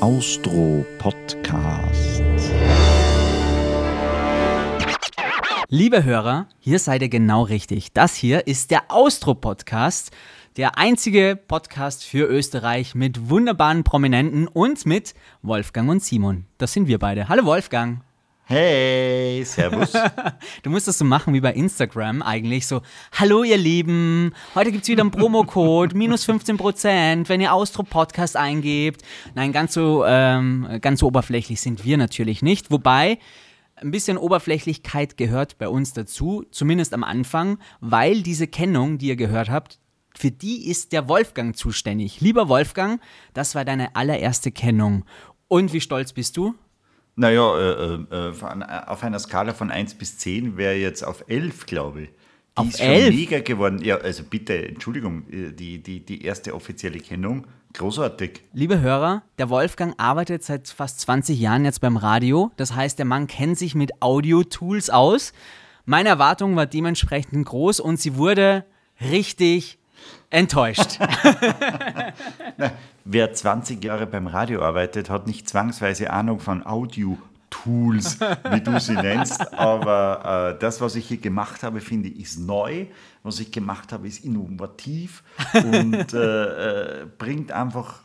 Austro Podcast. Liebe Hörer, hier seid ihr genau richtig. Das hier ist der Austro Podcast, der einzige Podcast für Österreich mit wunderbaren Prominenten und mit Wolfgang und Simon. Das sind wir beide. Hallo Wolfgang. Hey, Servus. du musst das so machen wie bei Instagram eigentlich. So, hallo ihr Lieben, heute gibt es wieder einen Promocode, minus 15%, wenn ihr Austro Podcast eingebt. Nein, ganz so, ähm, ganz so oberflächlich sind wir natürlich nicht. Wobei, ein bisschen Oberflächlichkeit gehört bei uns dazu, zumindest am Anfang, weil diese Kennung, die ihr gehört habt, für die ist der Wolfgang zuständig. Lieber Wolfgang, das war deine allererste Kennung. Und wie stolz bist du? Naja, äh, äh, äh, auf einer Skala von 1 bis 10 wäre jetzt auf 11, glaube ich. Die auf ist 11? schon mega geworden. Ja, also bitte, Entschuldigung, äh, die, die, die erste offizielle Kennung, großartig. Liebe Hörer, der Wolfgang arbeitet seit fast 20 Jahren jetzt beim Radio. Das heißt, der Mann kennt sich mit Audio-Tools aus. Meine Erwartung war dementsprechend groß und sie wurde richtig enttäuscht. Wer 20 Jahre beim Radio arbeitet, hat nicht zwangsweise Ahnung von Audio-Tools, wie du sie nennst. Aber äh, das, was ich hier gemacht habe, finde ich, ist neu. Was ich gemacht habe, ist innovativ und äh, äh, bringt einfach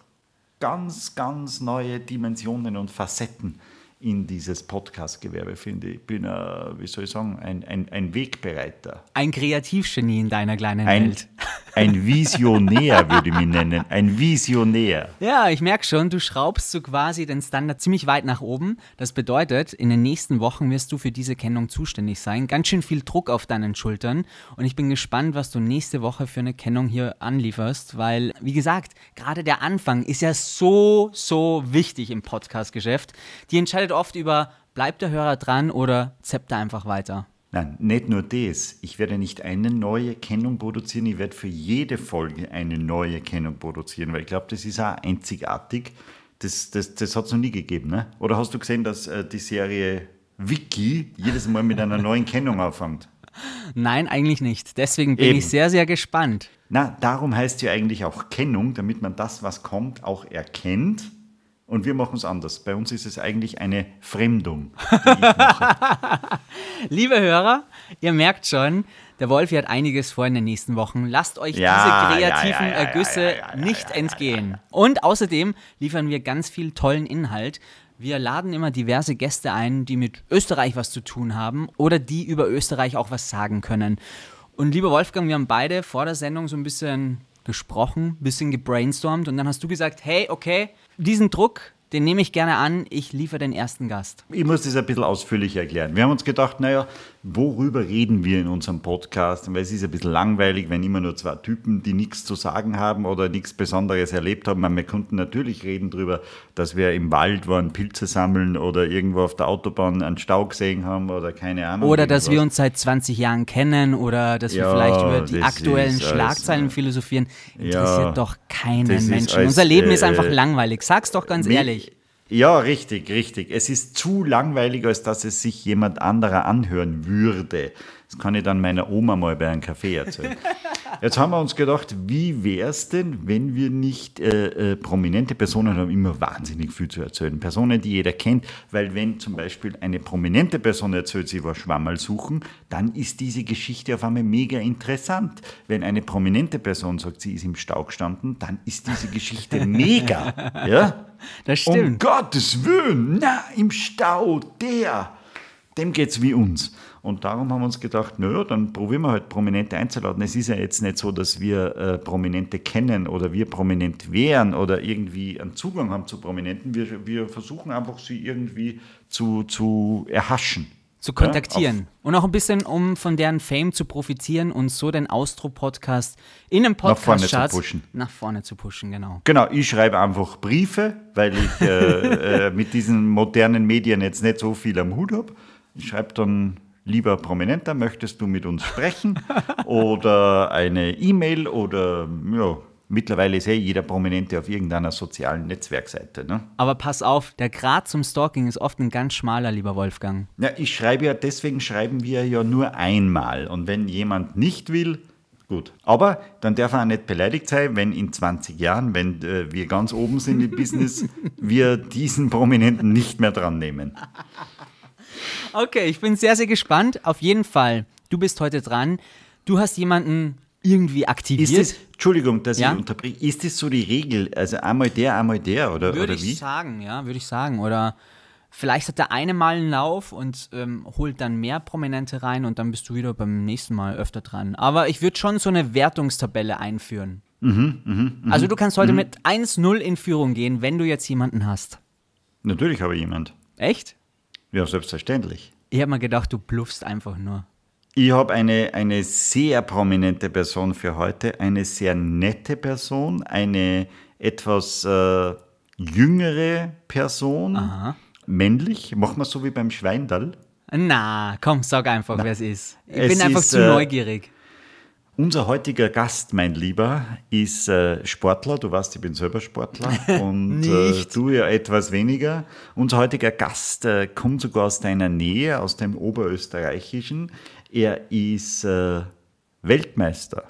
ganz, ganz neue Dimensionen und Facetten in dieses Podcast-Gewerbe, finde ich. Ich bin, äh, wie soll ich sagen, ein, ein, ein Wegbereiter. Ein Kreativgenie in deiner kleinen Ein, Welt. Ein Visionär würde ich mich nennen. Ein Visionär. Ja, ich merke schon, du schraubst so quasi den Standard ziemlich weit nach oben. Das bedeutet, in den nächsten Wochen wirst du für diese Kennung zuständig sein. Ganz schön viel Druck auf deinen Schultern. Und ich bin gespannt, was du nächste Woche für eine Kennung hier anlieferst, weil, wie gesagt, gerade der Anfang ist ja so, so wichtig im Podcast-Geschäft. Die entscheidet oft über, bleibt der Hörer dran oder zappt er einfach weiter. Nein, nicht nur das. Ich werde nicht eine neue Kennung produzieren, ich werde für jede Folge eine neue Kennung produzieren, weil ich glaube, das ist auch einzigartig. Das, das, das hat es noch nie gegeben. Ne? Oder hast du gesehen, dass äh, die Serie Wiki jedes Mal mit einer neuen Kennung anfängt? Nein, eigentlich nicht. Deswegen bin Eben. ich sehr, sehr gespannt. Na, darum heißt ja eigentlich auch Kennung, damit man das, was kommt, auch erkennt. Und wir machen es anders. Bei uns ist es eigentlich eine Fremdung, die ich mache. Liebe Hörer, ihr merkt schon, der Wolfi hat einiges vor in den nächsten Wochen. Lasst euch Ja, diese kreativen ja, ja, Ergüsse nicht entgehen. Und außerdem liefern wir ganz viel tollen Inhalt. Wir laden immer diverse Gäste ein, die mit Österreich was zu tun haben oder die über Österreich auch was sagen können. Und lieber Wolfgang, wir haben beide vor der Sendung so ein bisschen gesprochen, ein bisschen gebrainstormt und dann hast du gesagt, hey, okay, diesen Druck, den nehme ich gerne an, ich liefere den ersten Gast. Ich muss das ein bisschen ausführlich erklären. Wir haben uns gedacht, naja, worüber reden wir in unserem Podcast? Weil es ist ein bisschen langweilig, wenn immer nur zwei Typen, die nichts zu sagen haben oder nichts Besonderes erlebt haben. Wir konnten natürlich reden darüber, dass wir im Wald waren, Pilze sammeln oder irgendwo auf der Autobahn einen Stau gesehen haben oder keine Ahnung. Oder dass wir irgendwas. uns seit 20 Jahren kennen oder dass wir Ja, vielleicht über die aktuellen ist alles, Schlagzeilen äh, philosophieren. Interessiert ja, doch keinen ist Menschen. alles, Unser Leben ist äh, einfach langweilig. Sag's doch ganz ehrlich. Ja, richtig, richtig. Es ist zu langweilig, als dass es sich jemand anderer anhören würde. Das kann ich dann meiner Oma mal bei einem Kaffee erzählen. Jetzt haben wir uns gedacht, wie wäre es denn, wenn wir nicht äh, äh, prominente Personen haben, immer wahnsinnig viel zu erzählen. Personen, die jeder kennt, weil wenn zum Beispiel eine prominente Person erzählt, sie war Schwammerl suchen, dann ist diese Geschichte auf einmal mega interessant. Wenn eine prominente Person sagt, sie ist im Stau gestanden, dann ist diese Geschichte mega. Ja? Das Um stimmt. Gottes Willen, na, im Stau, der, dem geht's wie uns. Und darum haben wir uns gedacht, naja, dann probieren wir halt Prominente einzuladen. Es ist ja jetzt nicht so, dass wir äh, Prominente kennen oder wir prominent wären oder irgendwie einen Zugang haben zu Prominenten. Wir, wir versuchen einfach, sie irgendwie zu, zu erhaschen. Zu kontaktieren. und auch ein bisschen, um von deren Fame zu profitieren und so den Austro-Podcast in einem Nach vorne zu pushen. nach vorne zu pushen, genau. Genau, ich schreibe einfach Briefe, weil ich äh, äh, mit diesen modernen Medien jetzt nicht so viel am Hut habe. Ich schreibe dann, lieber Prominenter, möchtest du mit uns sprechen? oder eine E-Mail oder ja, mittlerweile ist eh jeder Prominente auf irgendeiner sozialen Netzwerkseite. Ne? Aber pass auf, der Grad zum Stalking ist oft ein ganz schmaler, lieber Wolfgang. Ja, ich schreibe ja, deswegen schreiben wir ja nur einmal. Und wenn jemand nicht will, Gut. Aber dann darf er auch nicht beleidigt sein, wenn in 20 Jahren, wenn äh, wir ganz oben sind im Business, wir diesen Prominenten nicht mehr dran nehmen. Okay, ich bin sehr, sehr gespannt. Auf jeden Fall, du bist heute dran. Du hast jemanden irgendwie aktiviert. Ist das, Entschuldigung, dass Ja? ich unterbreche, ist das so die Regel? Also einmal der, einmal der, oder, Würde oder ich wie? sagen, ja, würde ich sagen. Oder vielleicht hat der eine mal einen Lauf und ähm, holt dann mehr Prominente rein und dann bist du wieder beim nächsten Mal öfter dran. Aber ich würde schon so eine Wertungstabelle einführen. Mhm, also du kannst heute mit 1-0 in Führung gehen, wenn du jetzt jemanden hast. Natürlich habe ich jemand. Echt? Ja, selbstverständlich. Ich habe mir gedacht, du bluffst einfach nur. Ich habe eine, eine sehr prominente Person für heute, eine sehr nette Person, eine etwas äh, jüngere Person, männlich, machen wir so wie beim Schweindall. Na, komm, sag einfach, wer es ist. Ich Es bin einfach ist, zu äh, neugierig. Unser heutiger Gast, mein Lieber, ist äh, Sportler. Du weißt, ich bin selber Sportler und äh, du ja etwas weniger. Unser heutiger Gast äh, kommt sogar aus deiner Nähe, aus dem Oberösterreichischen. Er ist äh, Weltmeister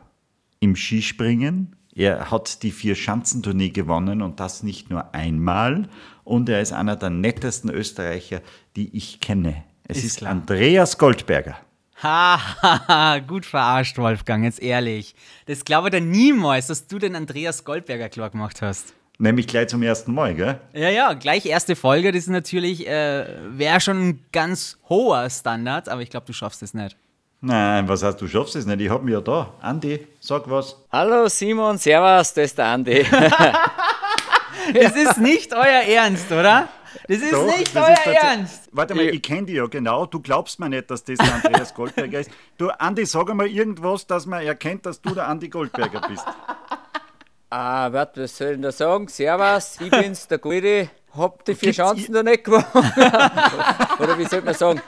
im Skispringen. Er hat die Vier-Schanzentournee gewonnen und das nicht nur einmal. Und er ist einer der nettesten Österreicher, die ich kenne. Es Ist ist. Andreas Goldberger. Hahaha, gut verarscht, Wolfgang, jetzt ehrlich. Das glaube ich niemals, dass du den Andreas Goldberger klar gemacht hast. Nämlich gleich zum ersten Mal, gell? Ja, ja, gleich erste Folge, das ist natürlich, äh, wäre schon ein ganz hoher Standard, aber ich glaube, du schaffst es nicht. Nein, was heißt, du schaffst es nicht? Ich hab mich ja da. Andi, sag was. Hallo Simon, Servus, das ist der Andi. Das ist nicht euer Ernst, oder? Das ist Doch, nicht das euer ist Ernst. Warte mal, Ich- ich kenne dich ja genau. Du glaubst mir nicht, dass das der Andreas Goldberger ist. Du, Andi, sag einmal irgendwas, dass man erkennt, dass du der Andi Goldberger bist. ah, warte, was soll ich denn da sagen? Servus, ich bin's, der Guldi. Hab die vier Gibt's Chancen noch nicht gewonnen. oder wie soll man sagen?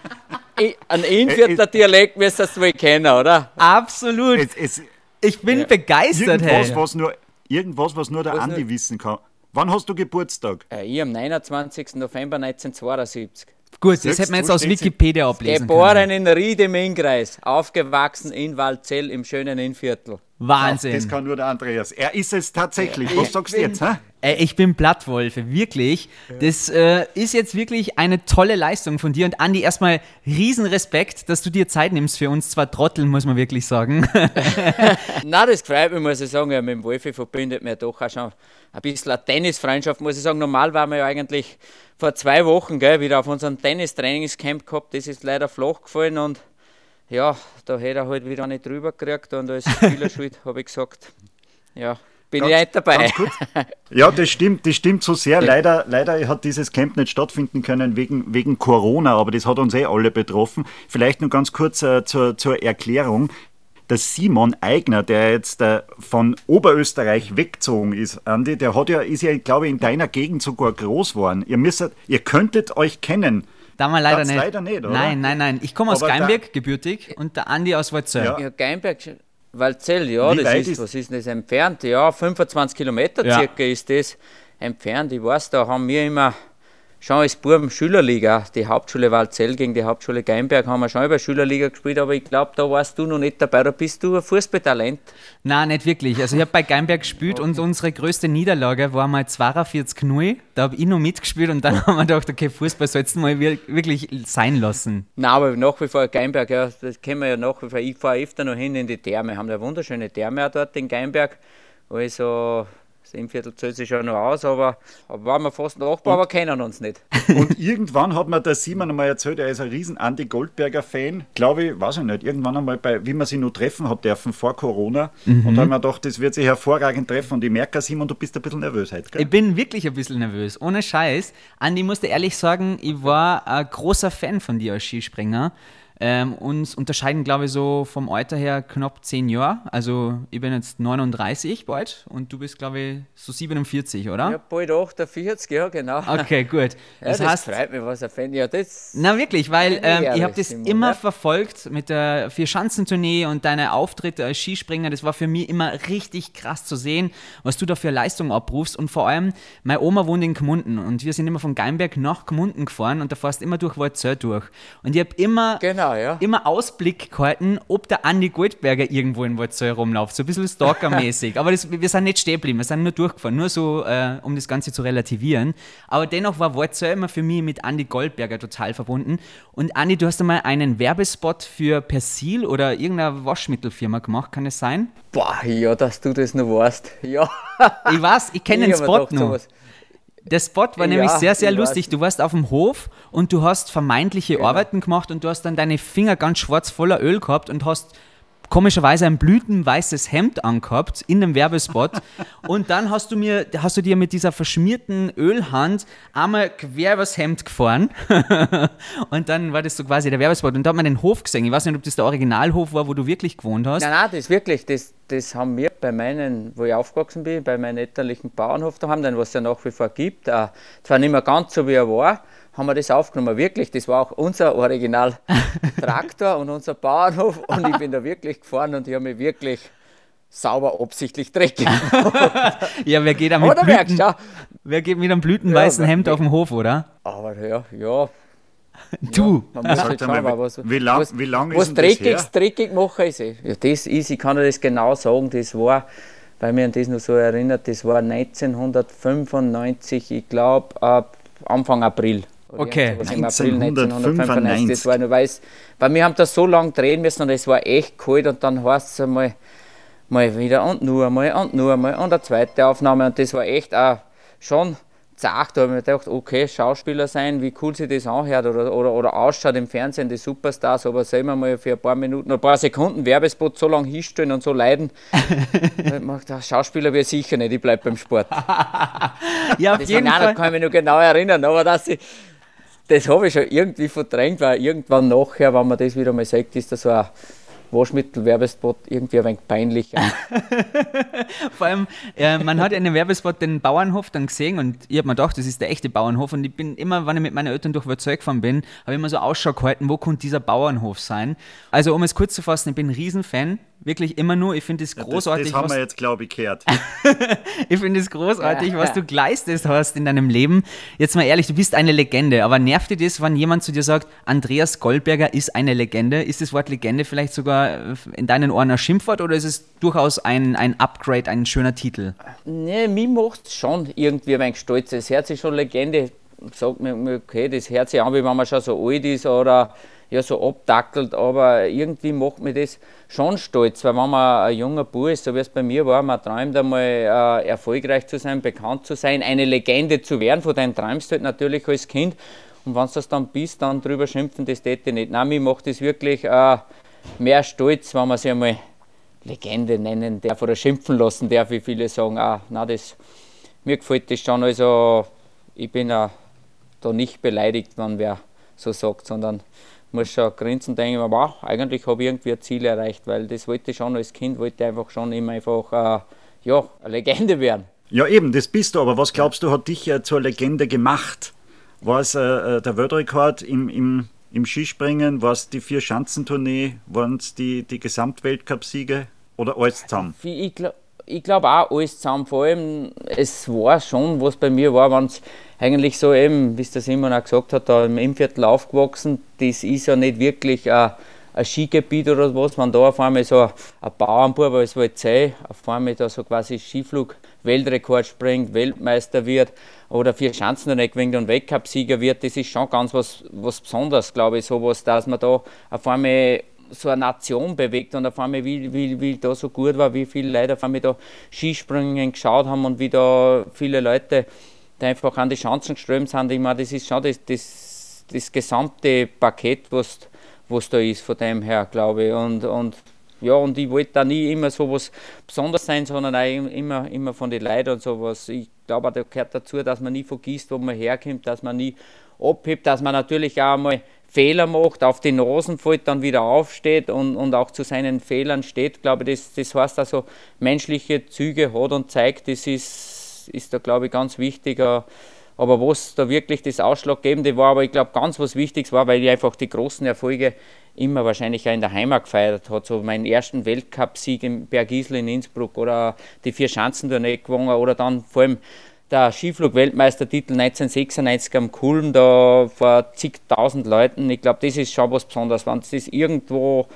Ein Innviertler Äh, Dialekt müsstest du wohl kennen, oder? Absolut. Es, es, Ich bin begeistert, irgendwas, hey. was nur, irgendwas, was nur der Was Andi nur- wissen kann. Wann hast du Geburtstag? Äh, ich am 29. November 1972. Gut, das hätte man jetzt aus Wikipedia ablesen Geboren können. in Ried im Innkreis, aufgewachsen in Waldzell im schönen Innviertel. Wahnsinn. Das kann nur der Andreas. Er ist es tatsächlich. Was ich sagst du bin- jetzt? Hä? Ey, ich bin Blattwolfe, wirklich. Das äh, ist jetzt wirklich eine tolle Leistung von dir. Und Andi, erstmal Riesenrespekt, dass du dir Zeit nimmst für uns zwei Trotteln, muss man wirklich sagen. Na, das freut mich, muss ich sagen. Ja, mit dem Wolfi verbindet mir doch auch schon ein bisschen eine Tennisfreundschaft, muss ich sagen. Normal waren wir ja eigentlich vor zwei Wochen gell, wieder auf unserem Tennistrainingscamp gehabt. Das ist leider flach gefallen und ja, da hätte er halt wieder nicht drüber gekriegt und als Spielerschuld habe ich gesagt, ja, bin ich nicht dabei. Ganz. Ja, das stimmt, das stimmt so sehr. Leider, leider hat dieses Camp nicht stattfinden können wegen, wegen Corona, aber das hat uns eh alle betroffen. Vielleicht nur ganz kurz äh, zur, zur Erklärung. Der Simon Eigner, der jetzt äh, von Oberösterreich weggezogen ist, Andi, der hat ja, ist ja, glaube ich, in deiner Gegend sogar groß geworden. Ihr müsstet, ihr könntet euch kennen. Da mal leider Das nicht. leider nicht, oder? Nein, nein, nein. Ich komme aus Aber da- Geinberg, gebürtig, und der Andi aus Waldzell. Ja. Ja, Geinberg, Waldzell, ja, Wie das weit ist, ist- was ist denn das entfernt? Ja, 25 Kilometer Ja. circa ist das entfernt. Ich weiß, da haben wir immer schon als Buben Schülerliga, die Hauptschule Waldzell gegen die Hauptschule Geinberg haben wir schon über Schülerliga gespielt, aber ich glaube, da warst du noch nicht dabei, da bist du ein Fußballtalent. Nein, nicht wirklich. Also ich habe bei Geinberg gespielt und unsere größte Niederlage war mal 42 0 Da habe ich noch mitgespielt und dann haben wir gedacht, okay, Fußball sollst du mal wir- wirklich sein lassen. Nein, aber nach wie vor Geinberg, ja, das kennen wir ja nach wie vor. Ich fahre öfter noch hin in die Therme, haben eine wunderschöne Therme auch dort in Geinberg. Also, das Innviertel zählt sich schon noch aus, aber, aber waren wir fast Nachbar, aber kennen uns nicht. Und irgendwann hat mir der Simon einmal erzählt, er ist ein riesen Andi Goldberger-Fan. Glaube ich, weiß ich nicht, irgendwann einmal, bei, wie man sie noch treffen hat dürfen vor Corona. Und da haben wir gedacht, das wird sich hervorragend treffen. Und ich merke, Simon, du bist ein bisschen nervös heute, gell? Ich bin wirklich ein bisschen nervös, ohne Scheiß. Andi, ich musste ehrlich sagen, ich war ein großer Fan von dir als Skispringer. Ähm, uns unterscheiden, glaube ich, so vom Alter her knapp 10 Jahre. Also ich bin jetzt 39 bald und du bist, glaube ich, so 47, oder? Ja, bald 48, ja, genau. Okay, gut. Ja, Das das, heißt, freut mich, was er Fan. Ja, das. Na wirklich, weil ähm, ich habe das Simon, immer ja. verfolgt mit der Vier-Schanzentournee und deine Auftritte als Skispringer. Das war für mich immer richtig krass zu sehen, was du da für Leistung abrufst. Und vor allem, meine Oma wohnt in Gmunden und wir sind immer von Geinberg nach Gmunden gefahren und da fährst immer durch Waldzell durch. Und ich habe immer Genau. Genau, ja. immer Ausblick gehalten, ob der Andi Goldberger irgendwo in Waldzell rumläuft. So ein bisschen Stalker-mäßig. Aber das, wir sind nicht stehen geblieben, wir sind nur durchgefahren. Nur so, äh, um das Ganze zu relativieren. Aber dennoch war Waldzell immer für mich mit Andi Goldberger total verbunden. Und Andi, du hast einmal einen Werbespot für Persil oder irgendeine Waschmittelfirma gemacht, kann es sein? Boah, ja, dass du das noch weißt. Ja. Ich weiß, ich kenne den Spot noch. sowas- Der Spot war Ja, nämlich sehr, sehr lustig. Du warst auf dem Hof und du hast vermeintliche Genau. Arbeiten gemacht und du hast dann deine Finger ganz schwarz voller Öl gehabt und hast komischerweise ein blütenweißes Hemd angehabt in dem Werbespot. und dann hast du mir, hast du dir mit dieser verschmierten Ölhand einmal quer übers Hemd gefahren. und dann war das so quasi der Werbespot. Und da hat man den Hof gesehen. Ich weiß nicht, ob das der Originalhof war, wo du wirklich gewohnt hast. Nein, nein, das wirklich, das, das haben wir bei meinen, wo ich aufgewachsen bin, bei meinem elterlichen Bauernhof daheim, den was es ja nach wie vor gibt, äh, zwar nicht mehr ganz so wie er war, haben wir das aufgenommen. Wirklich, das war auch unser Original-Traktor und unser Bauernhof und ich bin da wirklich gefahren und ich habe mich wirklich sauber absichtlich dreckig. Ja, wer geht da mit, merkst Blüten, du, ja. wer geht mit einem blütenweißen Ja, Hemd auf dem Hof, oder? Aber ja, ja, Du. man muss halt schauen, was, wie lang- was, wie lang ist was das dreckig, her? dreckig machen ist. eh- Ja, das ist, ich kann dir das genau sagen, das war, weil mir an das noch so erinnert, das war 1995, ich glaube, Anfang April. Okay. irgend sowas im April 1995. Das war nur weiß, weil wir haben da so lange drehen müssen und es war echt kalt und dann heißt es einmal, mal wieder und nur einmal und nur einmal und eine zweite Aufnahme und das war echt auch schon zart. Da habe ich mir gedacht, okay, Schauspieler sein, wie cool sich das anhört oder, oder, oder ausschaut im Fernsehen, die Superstars, aber selber mal für ein paar Minuten, ein paar Sekunden Werbespot so lange hinstellen und so leiden. Da hab ich mir gedacht, Schauspieler wäre sicher nicht, ich bleibe beim Sport. Ja, auf Das jeden nein, da Fall. kann ich mich noch genau erinnern, aber dass ich, das habe ich schon irgendwie verdrängt, weil irgendwann nachher, wenn man das wieder mal sagt, ist da so ein Waschmittel-Werbespot irgendwie ein wenig peinlich. Vor allem, äh, man hat in dem Werbespot den Bauernhof dann gesehen und ich habe mir gedacht, das ist der echte Bauernhof und ich bin immer, wenn ich mit meinen Eltern durch Wörzeug gefahren bin, habe ich immer so Ausschau gehalten, wo könnte dieser Bauernhof sein. Also um es kurz zu fassen, ich bin ein Riesenfan, wirklich immer nur, ich finde es Das, großartig, das haben was, wir jetzt, glaube ich, gehört. ich finde es großartig, Ja. was du geleistet hast in deinem Leben. Jetzt mal ehrlich, du bist eine Legende, aber nervt dir das, wenn jemand zu dir sagt, Andreas Goldberger ist eine Legende? Ist das Wort Legende vielleicht sogar äh, in deinen Ohren ein Schimpfwort oder ist es durchaus ein, ein Upgrade, ein schöner Titel? Nee, mich macht es schon irgendwie ein wenig stolz. Das hört sich schon Legende, sagt mir, mir, okay, das hört sich an, wie wenn man schon so alt ist oder ja, so abdackelt, aber irgendwie macht mich das schon stolz, weil wenn man ein junger Bub ist, so wie es bei mir war, man träumt einmal äh, erfolgreich zu sein, bekannt zu sein, eine Legende zu werden, von dem träumst du halt natürlich als Kind und wenn du das dann bist, dann drüber schimpfen, das täte ich nicht. Nein, mich macht das wirklich äh, mehr stolz, wenn man sich einmal Legende nennen darf oder schimpfen lassen darf, wie viele sagen, ah, na das, mir gefällt das schon, also ich bin auch da nicht beleidigt, wenn wer so sagt, sondern muss schon grinsen und denken, wow, eigentlich habe ich irgendwie ein Ziel erreicht, weil das wollte ich schon als Kind, wollte ich einfach schon immer einfach, äh, ja, eine Legende werden. Ja, eben, das bist du, aber was glaubst du, hat dich äh, zur Legende gemacht? War es äh, äh, der Weltrekord im, im, im Skispringen? War es die Vier-Schanzentournee? Waren es die, die Gesamtweltcup-Siege? Oder alles zusammen? Wie Ich glaube ich glaub auch alles zusammen. Vor allem, es war schon, was bei mir war, wenn es eigentlich so eben, wie es der Simon auch gesagt hat, da im Innviertel aufgewachsen, das ist ja nicht wirklich ein, ein Skigebiet oder was, wenn da auf einmal so ein, ein Bauernbub als Waldzei auf einmal da so quasi Skiflug Weltrekord springt, Weltmeister wird oder vier Schanzen nicht gewinnt und Weltcupsieger wird, das ist schon ganz was, was Besonderes, glaube ich, sowas, dass man da auf einmal so eine Nation bewegt und auf einmal, wie, wie, wie da so gut war, wie viele Leute auf einmal da Skispringen geschaut haben und wie da viele Leute da einfach an die Chancen geströmt sind. Ich meine, das ist schon das, das, das gesamte Paket, was was da ist, von dem her, glaube ich. Und, und ja, und ich wollte da nie immer so was Besonderes sein, sondern auch immer, immer von den Leuten und sowas. Ich glaube, da gehört dazu, dass man nie vergisst, wo man herkommt, dass man nie abhebt, dass man natürlich auch mal Fehler macht, auf die Nasen fällt, dann wieder aufsteht und, und auch zu seinen Fehlern steht. Ich glaube, das, das heißt also, menschliche Züge hat und zeigt, das ist, ist da, glaube ich, ganz wichtig. äh, Aber was da wirklich das Ausschlaggebende war, aber ich glaube, ganz was Wichtiges war, weil ich einfach die großen Erfolge immer wahrscheinlich auch in der Heimat gefeiert hat. So meinen ersten Weltcupsieg im Bergisel in Innsbruck oder die vier Schanzentournee gewonnen oder dann vor allem der Skiflug-Weltmeistertitel 1996 am Kulm, da vor zigtausend Leuten. Ich glaube, das ist schon was Besonderes. Wenn du das irgendwo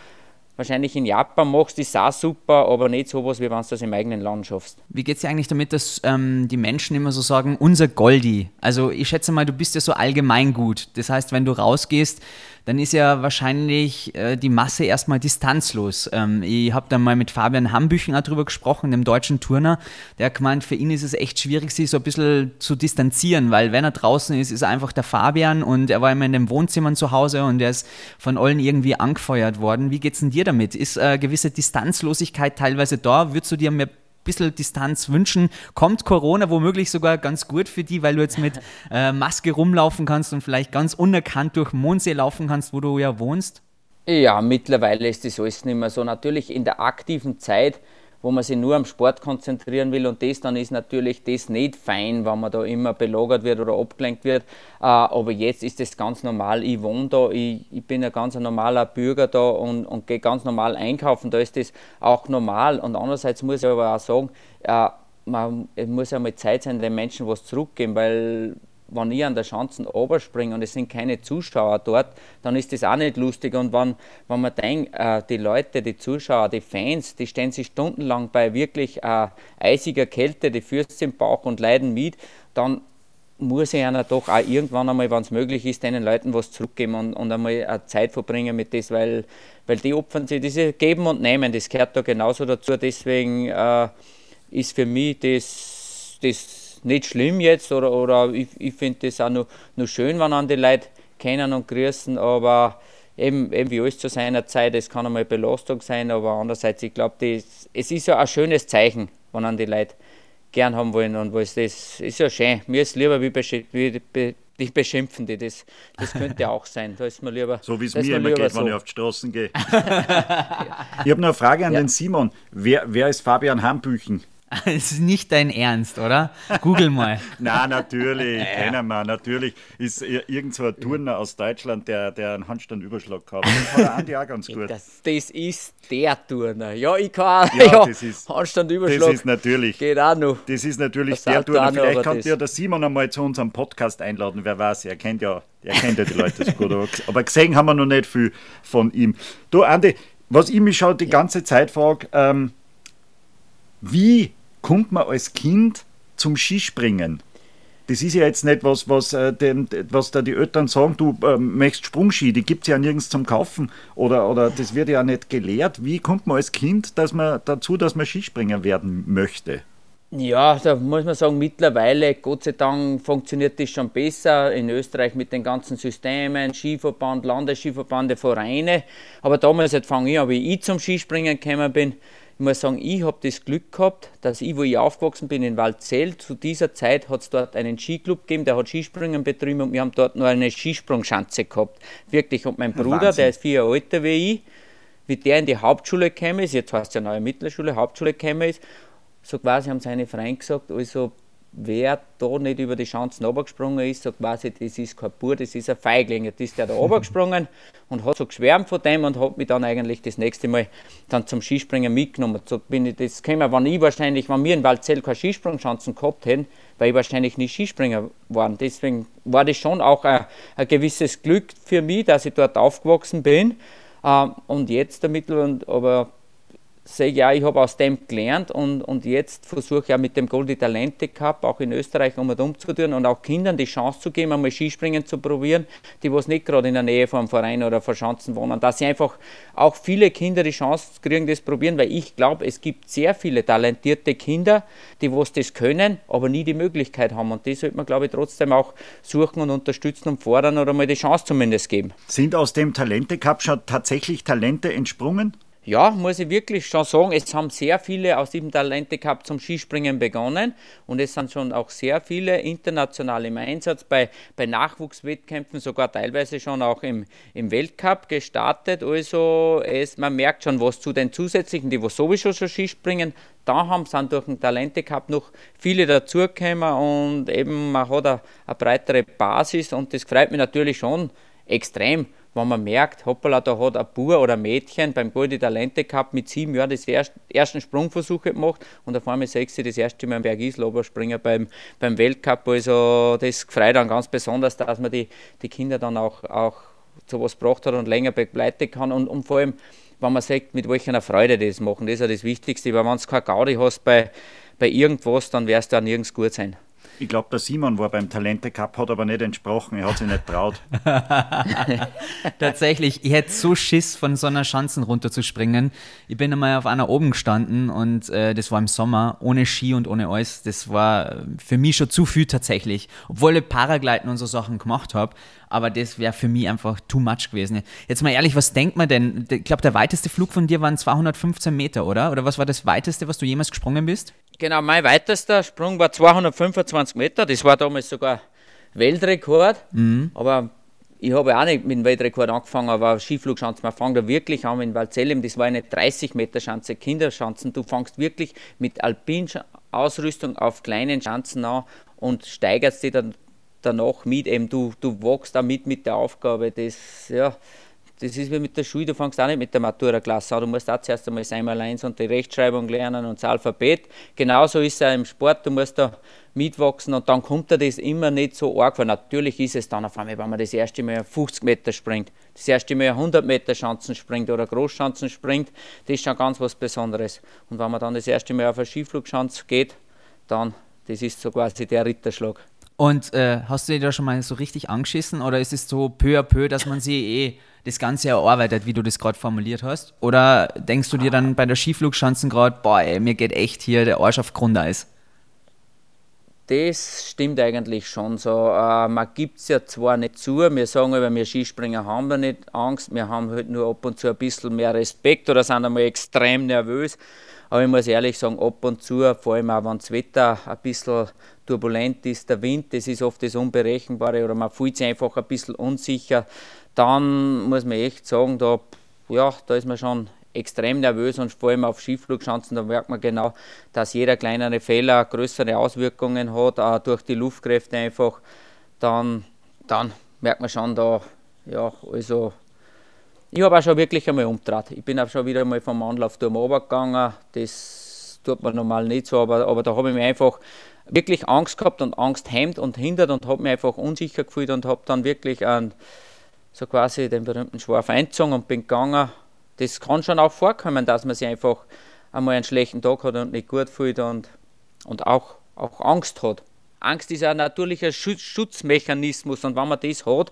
wahrscheinlich in Japan machst, ist auch super, aber nicht so was, wie wenn du das im eigenen Land schaffst. Wie geht es dir eigentlich damit, dass ähm, die Menschen immer so sagen, unser Goldi? Also ich schätze mal, du bist ja so allgemein gut. Das heißt, wenn du rausgehst, dann ist ja wahrscheinlich äh, die Masse erstmal distanzlos. Ähm, ich habe dann mal mit Fabian Hambüchen auch drüber gesprochen, dem deutschen Turner. Der hat gemeint, für ihn ist es echt schwierig, sich so ein bisschen zu distanzieren, weil wenn er draußen ist, ist er einfach der Fabian und er war immer in den Wohnzimmern zu Hause und er ist von allen irgendwie angefeuert worden. Wie geht's denn dir damit? Ist äh, gewisse Distanzlosigkeit teilweise da? Würdest du dir mehr bisschen Distanz wünschen. Kommt Corona womöglich sogar ganz gut für die, weil du jetzt mit äh, Maske rumlaufen kannst und vielleicht ganz unerkannt durch Mondsee laufen kannst, wo du ja wohnst? Ja, mittlerweile ist das alles nicht mehr so. Natürlich in der aktiven Zeit wo man sich nur am Sport konzentrieren will und das dann ist natürlich das nicht fein, wenn man da immer belagert wird oder abgelenkt wird. Äh, aber jetzt ist das ganz normal. Ich wohne da, ich, ich bin ein ganz normaler Bürger da und, und gehe ganz normal einkaufen. Da ist das auch normal. Und andererseits muss ich aber auch sagen, äh, man, es muss ja mal Zeit sein, den Menschen was zurückgeben, weil wenn ich an der Schanzen oberspringe und es sind keine Zuschauer dort, dann ist das auch nicht lustig. Und wenn, wenn man denkt, äh, die Leute, die Zuschauer, die Fans, die stehen sich stundenlang bei wirklich äh, eisiger Kälte, die Fürst im Bauch und leiden mit, dann muss ich einer doch auch irgendwann einmal, wenn es möglich ist, den Leuten was zurückgeben und, und einmal eine Zeit verbringen mit das, weil, weil die opfern sich, diese Geben und Nehmen, das gehört da genauso dazu. Deswegen äh, ist für mich das, das nicht schlimm jetzt oder, oder ich, ich finde das auch nur, schön, wenn die Leute kennen und grüßen, aber eben, eben wie alles zu seiner Zeit, es kann einmal Belastung sein, aber andererseits, ich glaube, es ist ja ein schönes Zeichen, wenn an die Leute gern haben wollen und was das ist ja schön. Mir ist lieber wie, wie be, dich beschimpfen die, das, das könnte auch sein. Da ist mir lieber. So wie es mir immer geht, so. wenn ich auf die Straßen gehe. ich habe noch eine Frage an ja. den Simon. Wer, wer ist Fabian Hambüchen? Das ist nicht dein Ernst, oder? Google mal. Na, natürlich, kennen wir, natürlich. Ist irgend so ein Turner aus Deutschland, der, der einen Handstandüberschlag gehabt hat. Das Andi auch ganz gut. Das, das, ist der Turner. Ja, ich kann ja, ja das ist, Handstandüberschlag. Das ist natürlich. Geht auch noch. Das ist natürlich das der Turner. Vielleicht kann ja der Simon einmal zu unserem Podcast einladen, wer weiß, er kennt ja, er kennt ja die Leute so gut. Aber gesehen haben wir noch nicht viel von ihm. Du, Andi, was ich mich schon die ganze Zeit frage, ähm, wie kommt man als Kind zum Skispringen? Das ist ja jetzt nicht was, was, äh, was da die Eltern sagen, du äh, möchtest Sprungski, die gibt es ja nirgends zum Kaufen oder, oder das wird ja nicht gelehrt. Wie kommt man als Kind dass man, dazu, dass man Skispringer werden möchte? Ja, da muss man sagen, mittlerweile, Gott sei Dank, funktioniert das schon besser in Österreich mit den ganzen Systemen, Skiverband, Landesskiverband, Vereine. Aber damals fange ich an, wie ich zum Skispringen gekommen bin, ich muss sagen, ich habe das Glück gehabt, dass ich, wo ich aufgewachsen bin in Waldzell, zu dieser Zeit hat es dort einen Skiclub gegeben, der hat Skispringen betrieben und wir haben dort noch eine Skisprungschanze gehabt. Wirklich. Und mein Bruder, Wahnsinn. der ist vier Jahre älter wie ich, wie der in die Hauptschule gekommen ist, jetzt heißt es ja neue Mittelschule, Hauptschule gekommen ist, so quasi haben seine Freunde gesagt, also wer da nicht über die Chancen runtergesprungen ist, so quasi, das ist kein Bur, das ist ein Feigling. Jetzt ist der da runtergesprungen und hat so geschwärmt von dem und hat mich dann eigentlich das nächste Mal dann zum Skispringen mitgenommen. So bin ich das gekommen, wenn ich wahrscheinlich, wenn wir in Waldzell keine Skisprungchancen gehabt hätten, wäre ich wahrscheinlich nicht Skispringer geworden. Deswegen war das schon auch ein, ein gewisses Glück für mich, dass ich dort aufgewachsen bin. Ähm, und jetzt damit, aber sage ja, ich habe aus dem gelernt und, und jetzt versuche ich ja mit dem Goldi Talente Cup auch in Österreich um und um zu tun und auch Kindern die Chance zu geben, einmal Skispringen zu probieren, die was nicht gerade in der Nähe vom Verein oder Verschanzen wohnen, dass sie einfach auch viele Kinder die Chance kriegen, das probieren, weil ich glaube, es gibt sehr viele talentierte Kinder, die was das können, aber nie die Möglichkeit haben und die sollte man, glaube ich, trotzdem auch suchen und unterstützen und fordern oder mal die Chance zumindest geben. Sind aus dem Talente Cup schon tatsächlich Talente entsprungen? Ja, muss ich wirklich schon sagen, es haben sehr viele aus diesem Talente Cup zum Skispringen begonnen. Und es sind schon auch sehr viele international im Einsatz bei, bei Nachwuchswettkämpfen, sogar teilweise schon auch im, im Weltcup gestartet. Also es, man merkt schon was zu den zusätzlichen, die sowieso schon Skispringen da haben, sind durch den Talente Cup noch viele dazugekommen. Und eben man hat eine, eine breitere Basis. Und das freut mich natürlich schon extrem wenn man merkt, hoppala, da hat ein Bub oder ein Mädchen beim Goldi Talente Cup mit sieben Jahren das erst, ersten Sprungversuche gemacht und auf einmal sechs sie das erste Mal am Berg Islober springen beim, beim Weltcup. Also das freut dann ganz besonders, dass man die, die Kinder dann auch, auch zu was gebracht hat und länger begleiten kann und, und vor allem, wenn man sagt, mit welcher Freude das machen, das ist ja das Wichtigste, weil wenn du keine Gaudi hast bei, bei irgendwas, dann wirst du auch nirgends gut sein. Ich glaube, der Simon war beim Talente Cup, hat aber nicht entsprochen, er hat sich nicht traut. Tatsächlich, ich hätte so Schiss, von so einer Schanzen runterzuspringen. Ich bin einmal auf einer oben gestanden und äh, das war im Sommer, ohne Ski und ohne alles. Das war für mich schon zu viel tatsächlich. Obwohl ich Paragleiten und so Sachen gemacht habe, aber das wäre für mich einfach too much gewesen. Jetzt mal ehrlich, was denkt man denn? Ich glaube, der weiteste Flug von dir waren 215 Meter, oder? Oder was war das weiteste, was du jemals gesprungen bist? Genau, mein weitester Sprung war 225 Meter. Das war damals sogar Weltrekord. Mhm. Aber ich habe auch nicht mit dem Weltrekord angefangen, aber Skiflugschanzen, man fängt da wirklich an in Valzellem, das war eine 30 Meter Schanze, Kinderschanzen. Du fängst wirklich mit Alpinausrüstung auf kleinen Schanzen an und steigerst dich dann danach mit. Eben du, du wachst da mit mit der Aufgabe. Das, ja, das ist wie mit der Schule, du fängst auch nicht mit der Matura-Klasse an. Du musst auch zuerst einmal das Einmaleins und die Rechtschreibung lernen und das Alphabet. Genauso ist es auch im Sport, du musst da mitwachsen und dann kommt dir das immer nicht so arg vor. Natürlich ist es dann auf einmal, wenn man das erste Mal 50 Meter springt, das erste Mal 100 Meter Schanzen springt oder Großschanzen springt, das ist schon ganz was Besonderes. Und wenn man dann das erste Mal auf eine Skiflugschanze geht, dann, das ist so quasi der Ritterschlag. Und äh, hast du dich da schon mal so richtig angeschissen oder ist es so peu à peu, dass man sie eh das Ganze erarbeitet, wie du das gerade formuliert hast? Oder denkst du dir dann bei der Skiflugschanzen gerade, boah, ey, mir geht echt hier der Arsch auf Grundeis? Das stimmt eigentlich schon so. Äh, man gibt es ja zwar nicht zu, wir sagen aber, wir Skispringer haben wir nicht Angst, wir haben halt nur ab und zu ein bisschen mehr Respekt oder sind einmal extrem nervös. Aber ich muss ehrlich sagen, ab und zu, vor allem auch wenn das Wetter ein bisschen turbulent ist, der Wind, das ist oft das Unberechenbare oder man fühlt sich einfach ein bisschen unsicher, dann muss man echt sagen, da, ja, da ist man schon extrem nervös und vor allem auf Skiflugschanzen, da merkt man genau, dass jeder kleinere Fehler größere Auswirkungen hat, auch durch die Luftkräfte einfach, dann, dann merkt man schon da, ja, also ich habe auch schon wirklich einmal umgedreht. Ich bin auch schon wieder mal vom Anlaufturm runtergegangen, das tut man normal nicht so, aber, aber da habe ich mir einfach wirklich Angst gehabt und Angst hemmt und hindert und habe mich einfach unsicher gefühlt und habe dann wirklich einen, so quasi den berühmten Schwarf eingezogen und bin gegangen. Das kann schon auch vorkommen, dass man sich einfach einmal einen schlechten Tag hat und nicht gut fühlt und, und auch, auch Angst hat. Angst ist ein natürlicher Schutzmechanismus und wenn man das hat,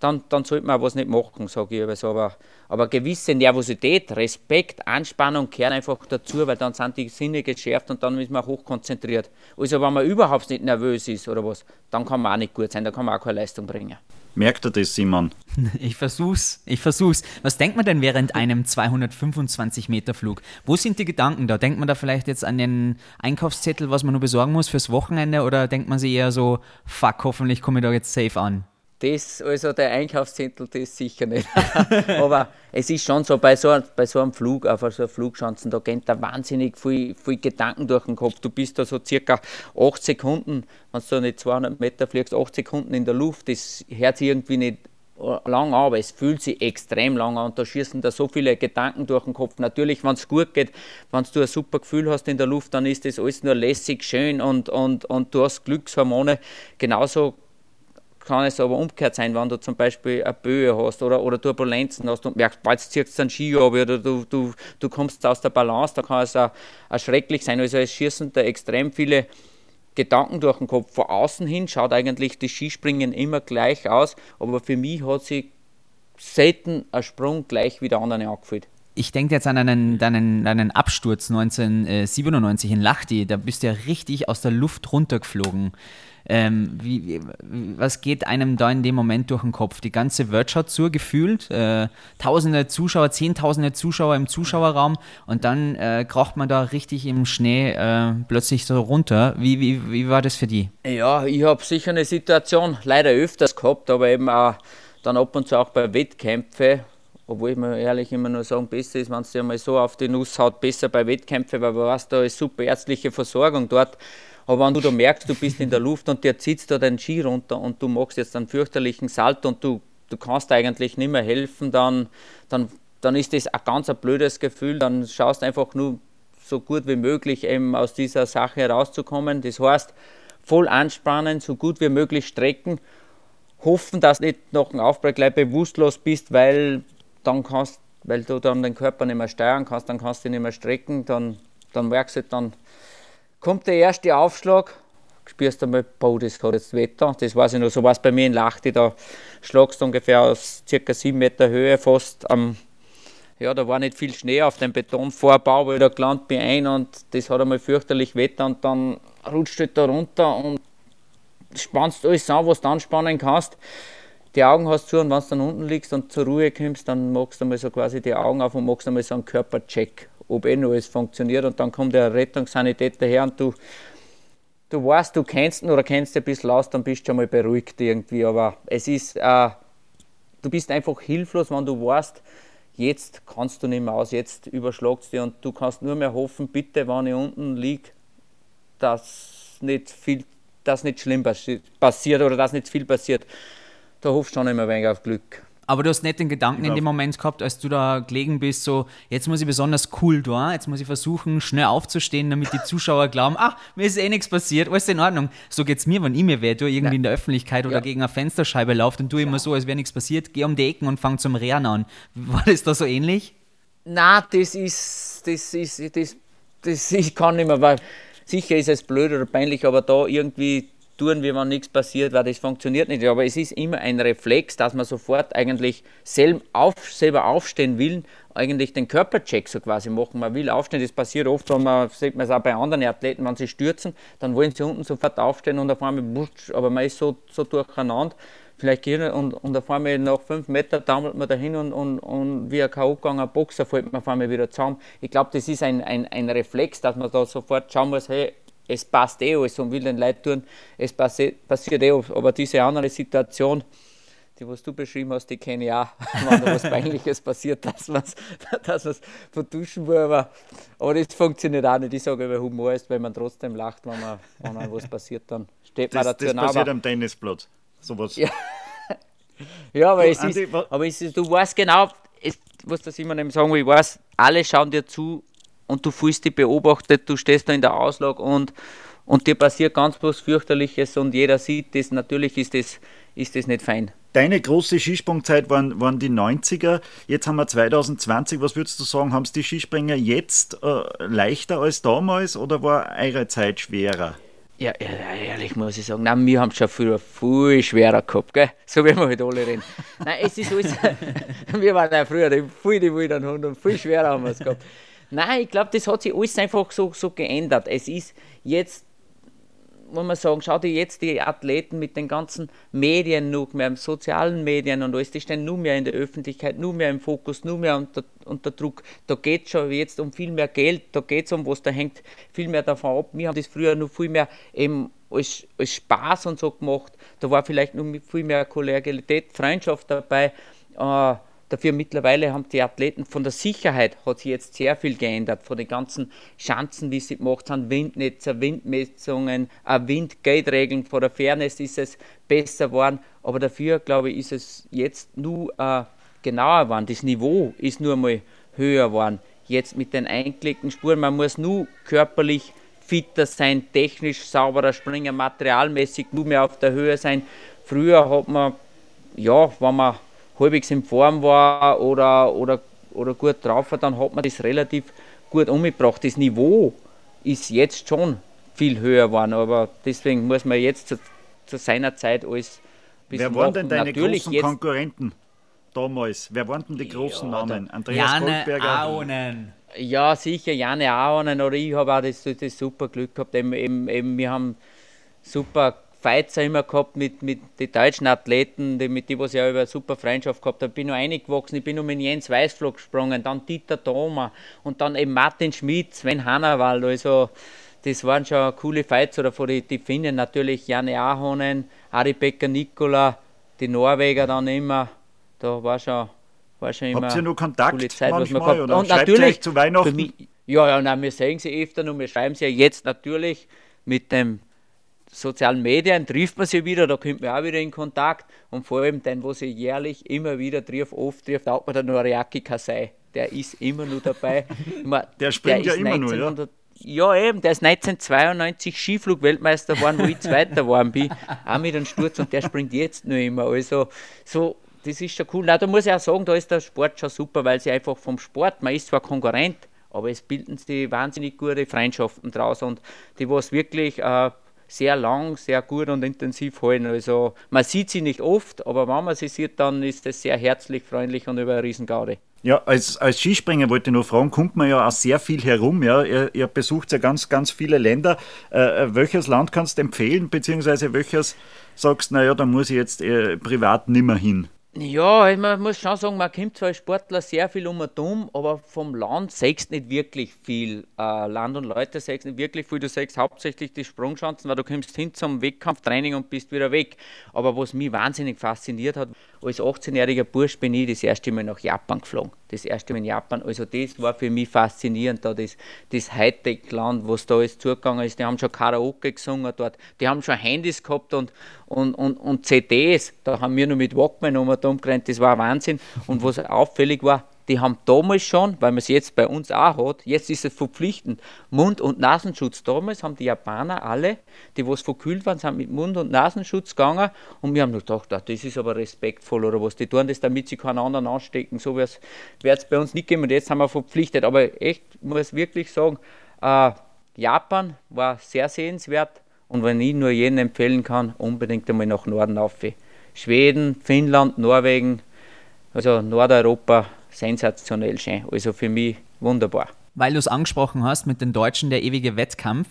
dann, dann sollte man auch was nicht machen, sage ich. Also, aber, aber gewisse Nervosität, Respekt, Anspannung gehören einfach dazu, weil dann sind die Sinne geschärft und dann ist man hochkonzentriert. Also wenn man überhaupt nicht nervös ist oder was, dann kann man auch nicht gut sein, dann kann man auch keine Leistung bringen. Merkt er das, Simon? Ich versuch's, ich versuch's. Was denkt man denn während einem 225 Meter Flug? Wo sind die Gedanken da? Denkt man da vielleicht jetzt an den Einkaufszettel, was man nur besorgen muss fürs Wochenende oder denkt man sich eher so, fuck, hoffentlich komme ich da jetzt safe an? Das, also der Einkaufszettel, das sicher nicht. Aber es ist schon so, bei so, bei so einem Flug, auf so einer Flugschanzen, da geht da wahnsinnig viel, viel Gedanken durch den Kopf. Du bist da so circa 8 Sekunden, wenn du nicht 200 Meter fliegst, 8 Sekunden in der Luft. Das hört sich irgendwie nicht lang an, aber es fühlt sich extrem lang an und da schießen da so viele Gedanken durch den Kopf. Natürlich, wenn es gut geht, wenn du ein super Gefühl hast in der Luft, dann ist das alles nur lässig, schön und, und, und du hast Glückshormone. Genauso kann es aber umgekehrt sein, wenn du zum Beispiel eine Böe hast oder, oder Turbulenzen hast und merkst, bald ziehst du einen Ski ab oder du, du, du kommst aus der Balance, da kann es auch, auch schrecklich sein. Also es schießen da extrem viele Gedanken durch den Kopf. Von außen hin schaut eigentlich das Skispringen immer gleich aus, aber für mich hat sich selten ein Sprung gleich wie der andere angefühlt ich denke jetzt an einen, einen, einen Absturz 1997 in Lahti. Da bist du ja richtig aus der Luft runtergeflogen. Ähm, wie, was geht einem da in dem Moment durch den Kopf? Die ganze Welt schaut zu, gefühlt. Äh, tausende Zuschauer, zehntausende Zuschauer im Zuschauerraum und dann äh, kracht man da richtig im Schnee äh, plötzlich so runter. Wie, wie, wie war das für die? Ja, ich habe sicher eine Situation leider öfters gehabt, aber eben auch dann ab und zu auch bei Wettkämpfen obwohl ich mir ehrlich immer nur sagen, besser ist, wenn es dir mal so auf die Nuss haut, besser bei Wettkämpfen, weil du weißt, da ist super ärztliche Versorgung dort. Aber wenn du da merkst, du bist in der Luft und der zieht da deinen Ski runter und du machst jetzt einen fürchterlichen Salto und du du kannst eigentlich nicht mehr helfen, dann, dann, dann ist das ein ganz ein blödes Gefühl. Dann schaust einfach nur so gut wie möglich eben aus dieser Sache herauszukommen. Das heißt, voll anspannen, so gut wie möglich strecken, hoffen, dass du nicht nach dem Aufprall gleich bewusstlos bist, weil dann kannst weil du dann den Körper nicht mehr steuern kannst, dann kannst du ihn nicht mehr strecken, dann, dann merkst du, dann kommt der erste Aufschlag, spürst du einmal, boah, das hat jetzt Wetter. Das weiß ich noch, so war es bei mir in Lachti, da schlagst du ungefähr aus ca. 7 Meter Höhe fast am, ja, da war nicht viel Schnee auf dem Betonvorbau, weil da gelandet bin ein und das hat einmal fürchterlich Wetter und dann rutscht du da runter und spannst alles an, was du anspannen kannst die Augen hast zu und wenn du dann unten liegst und zur Ruhe kommst, dann machst du mal so quasi die Augen auf und machst einmal so einen Körpercheck, ob eh noch alles funktioniert und dann kommt der Rettungssanitäter her und du, du weißt, du kennst ihn oder kennst ihn ein bisschen aus, dann bist du schon mal beruhigt irgendwie, aber es ist, äh, du bist einfach hilflos, wenn du weißt, jetzt kannst du nicht mehr aus, jetzt überschlagst du und du kannst nur mehr hoffen, bitte, wenn ich unten liege, dass nicht viel, dass nicht schlimm passiert oder dass nicht viel passiert da hoffst du schon immer wenig auf Glück. Aber du hast nicht den Gedanken in dem Moment gehabt, als du da gelegen bist, so, jetzt muss ich besonders cool da, jetzt muss ich versuchen, schnell aufzustehen, damit die Zuschauer glauben, ach, mir ist eh nichts passiert, alles in Ordnung. So geht es mir, wenn ich mir weh tue, irgendwie Nein. in der Öffentlichkeit oder ja. gegen eine Fensterscheibe lauft und du ja. immer so, als wäre nichts passiert, geh um die Ecken und fang zum Rehren an. War das da so ähnlich? Na, das ist, das ist, das, das, ich kann nicht mehr, weil sicher ist es blöd oder peinlich, aber da irgendwie tun, wie wenn nichts passiert, weil das funktioniert nicht. Aber es ist immer ein Reflex, dass man sofort eigentlich selber, auf, selber aufstehen will, eigentlich den Körpercheck so quasi machen. Man will aufstehen, das passiert oft, wenn man, sieht man es auch bei anderen Athleten, wenn sie stürzen, dann wollen sie unten sofort aufstehen und auf einmal, aber man ist so, so durcheinander, vielleicht gehen und, und auf einmal nach fünf Metern dammelt man dahin und, und, und wie ein K.O. gegangener Boxer fällt man auf einmal wieder zusammen. Ich glaube, das ist ein, ein, ein Reflex, dass man da sofort schauen muss, hey, es passt eh alles und will den Leuten tun, es passiert eh Aber diese andere Situation, die was du beschrieben hast, die kenne ich auch, wenn da was Peinliches passiert, dass man es dass vertuschen will, aber, aber das funktioniert auch nicht. Ich sage, weil Humor ist, wenn man trotzdem lacht, wenn, man, wenn man was passiert, dann steht man dazu. Das passiert aber, am Tennisplatz, sowas. Ja, ja aber, du, es Andi, ist, aber es ist, du weißt genau, es, was das immer sagen will, ich weiß, alle schauen dir zu und du fühlst dich beobachtet, du stehst da in der Auslage und, und dir passiert ganz was fürchterliches und jeder sieht das, natürlich ist das, ist das nicht fein. Deine große Skisprungzeit waren, waren die 90er, jetzt haben wir 2020, was würdest du sagen, haben es die Skispringer jetzt äh, leichter als damals oder war eure Zeit schwerer? Ja, ehrlich muss ich sagen, nein, wir haben es schon früher viel schwerer gehabt, gell? so wie wir halt alle reden. nein, es ist alles, wir waren ja früher viel die wilden Hunde und viel schwerer haben wir es gehabt. Nein, ich glaube, das hat sich alles einfach so, so geändert. Es ist jetzt, muss man sagen, schau dir jetzt die Athleten mit den ganzen Medien, nur mehr sozialen Medien und alles, die stehen nur mehr in der Öffentlichkeit, nur mehr im Fokus, nur mehr unter, unter Druck. Da geht es schon jetzt um viel mehr Geld, da geht es um was, da hängt viel mehr davon ab. Wir haben das früher nur viel mehr eben als, als Spaß und so gemacht. Da war vielleicht nur viel mehr Kollegialität, Freundschaft dabei. Äh, Dafür mittlerweile haben die Athleten von der Sicherheit hat sich jetzt sehr viel geändert, von den ganzen Schanzen, wie sie gemacht haben, Windnetze, Windmessungen, Windgeldregeln, von der Fairness ist es besser geworden, aber dafür glaube ich ist es jetzt nur äh, genauer geworden. Das Niveau ist nur mal höher geworden. Jetzt mit den eingelegten Spuren, man muss nur körperlich fitter sein, technisch sauberer springen, materialmäßig nur mehr auf der Höhe sein. Früher hat man, ja, wenn man halbwegs in Form war oder, oder, oder gut drauf war, dann hat man das relativ gut umgebracht. Das Niveau ist jetzt schon viel höher geworden, aber deswegen muss man jetzt zu, zu seiner Zeit alles Wer waren denn deine Natürlich großen Konkurrenten damals? Wer waren denn die großen ja, Namen? Andreas Jane Goldberger? Ahonen. Ja, sicher, Jane Ahonen oder ich habe auch das, das super Glück gehabt. Eben, eben, eben, wir haben super Fights immer gehabt mit, mit den deutschen Athleten, die, mit denen ich ja über eine super Freundschaft gehabt habe. Ich bin noch eingewachsen, ich bin noch mit Jens Weißflog gesprungen, dann Dieter Thoma und dann eben Martin Schmidt, Sven Hannawald. Also, das waren schon coole Fights. Oder von den die Finnen natürlich Janne Ahonen, Ari Becker Nikola, die Norweger dann immer. Da war schon, war schon immer. Habt ihr noch Kontakt coole Zeit, manchmal, was man. Oder und natürlich zu Weihnachten? Mich, ja, ja, nein, wir sehen sie öfter und wir schreiben sie ja jetzt natürlich mit dem sozialen Medien trifft man sich wieder, da kommt man auch wieder in Kontakt und vor allem den, wo sie jährlich immer wieder trifft, oft trifft, auch man der Noriaki Kasai. Der ist immer nur dabei. Meine, der springt der ja immer nur, ja? Ja, eben, der ist 1992 Skiflug-Weltmeister geworden, wo ich Zweiter geworden bin, auch mit einem Sturz und der springt jetzt nur immer. Also, so, das ist schon cool. Na, da muss ich auch sagen, da ist der Sport schon super, weil sie einfach vom Sport, man ist zwar Konkurrent, aber es bilden sich wahnsinnig gute Freundschaften draus und die, was wirklich äh, sehr lang, sehr gut und intensiv halten. Also man sieht sie nicht oft, aber wenn man sie sieht, dann ist es sehr herzlich, freundlich und über eine Riesengaude. Ja, als, als Skispringer wollte ich noch fragen, kommt man ja auch sehr viel herum. Ja? Ihr, ihr besucht ja ganz, ganz viele Länder. Äh, äh welches Land kannst du empfehlen, beziehungsweise welches sagst du, naja, da muss ich jetzt äh, privat nimmer hin? Ja, man muss schon sagen, man kommt zwar als Sportler sehr viel um und um, aber vom Land sechst nicht wirklich viel. Äh, Land und Leute sechst nicht wirklich viel. Du sechst hauptsächlich die Sprungschanzen, weil du kommst hin zum Wettkampftraining und bist wieder weg. Aber was mich wahnsinnig fasziniert hat, als 18-jähriger Bursch bin ich das erste Mal nach Japan geflogen. Das erste Mal in Japan. Also das war für mich faszinierend, da das, das Hightech-Land, was da alles zugegangen ist. Die haben schon Karaoke gesungen dort. Die haben schon Handys gehabt und, und, und, und CDs. Da haben wir nur mit Walkman umgerannt. Das war Wahnsinn. Und was auffällig war, die haben damals schon, weil man es jetzt bei uns auch hat, jetzt ist es verpflichtend, Mund- und Nasenschutz. Damals haben die Japaner alle, die was verkühlt waren, sind mit Mund- und Nasenschutz gegangen. Und wir haben gedacht, ah, das ist aber respektvoll oder was, die tun das, damit sie keinen anderen anstecken, so wird es bei uns nicht geben und jetzt haben wir verpflichtet, aber echt, muss wirklich sagen, äh, Japan war sehr sehenswert. Und wenn ich nur jeden empfehlen kann, unbedingt einmal nach Norden auf. Schweden, Finnland, Norwegen, also Nordeuropa, sensationell schön. Also für mich wunderbar. Weil du es angesprochen hast mit den Deutschen, der ewige Wettkampf.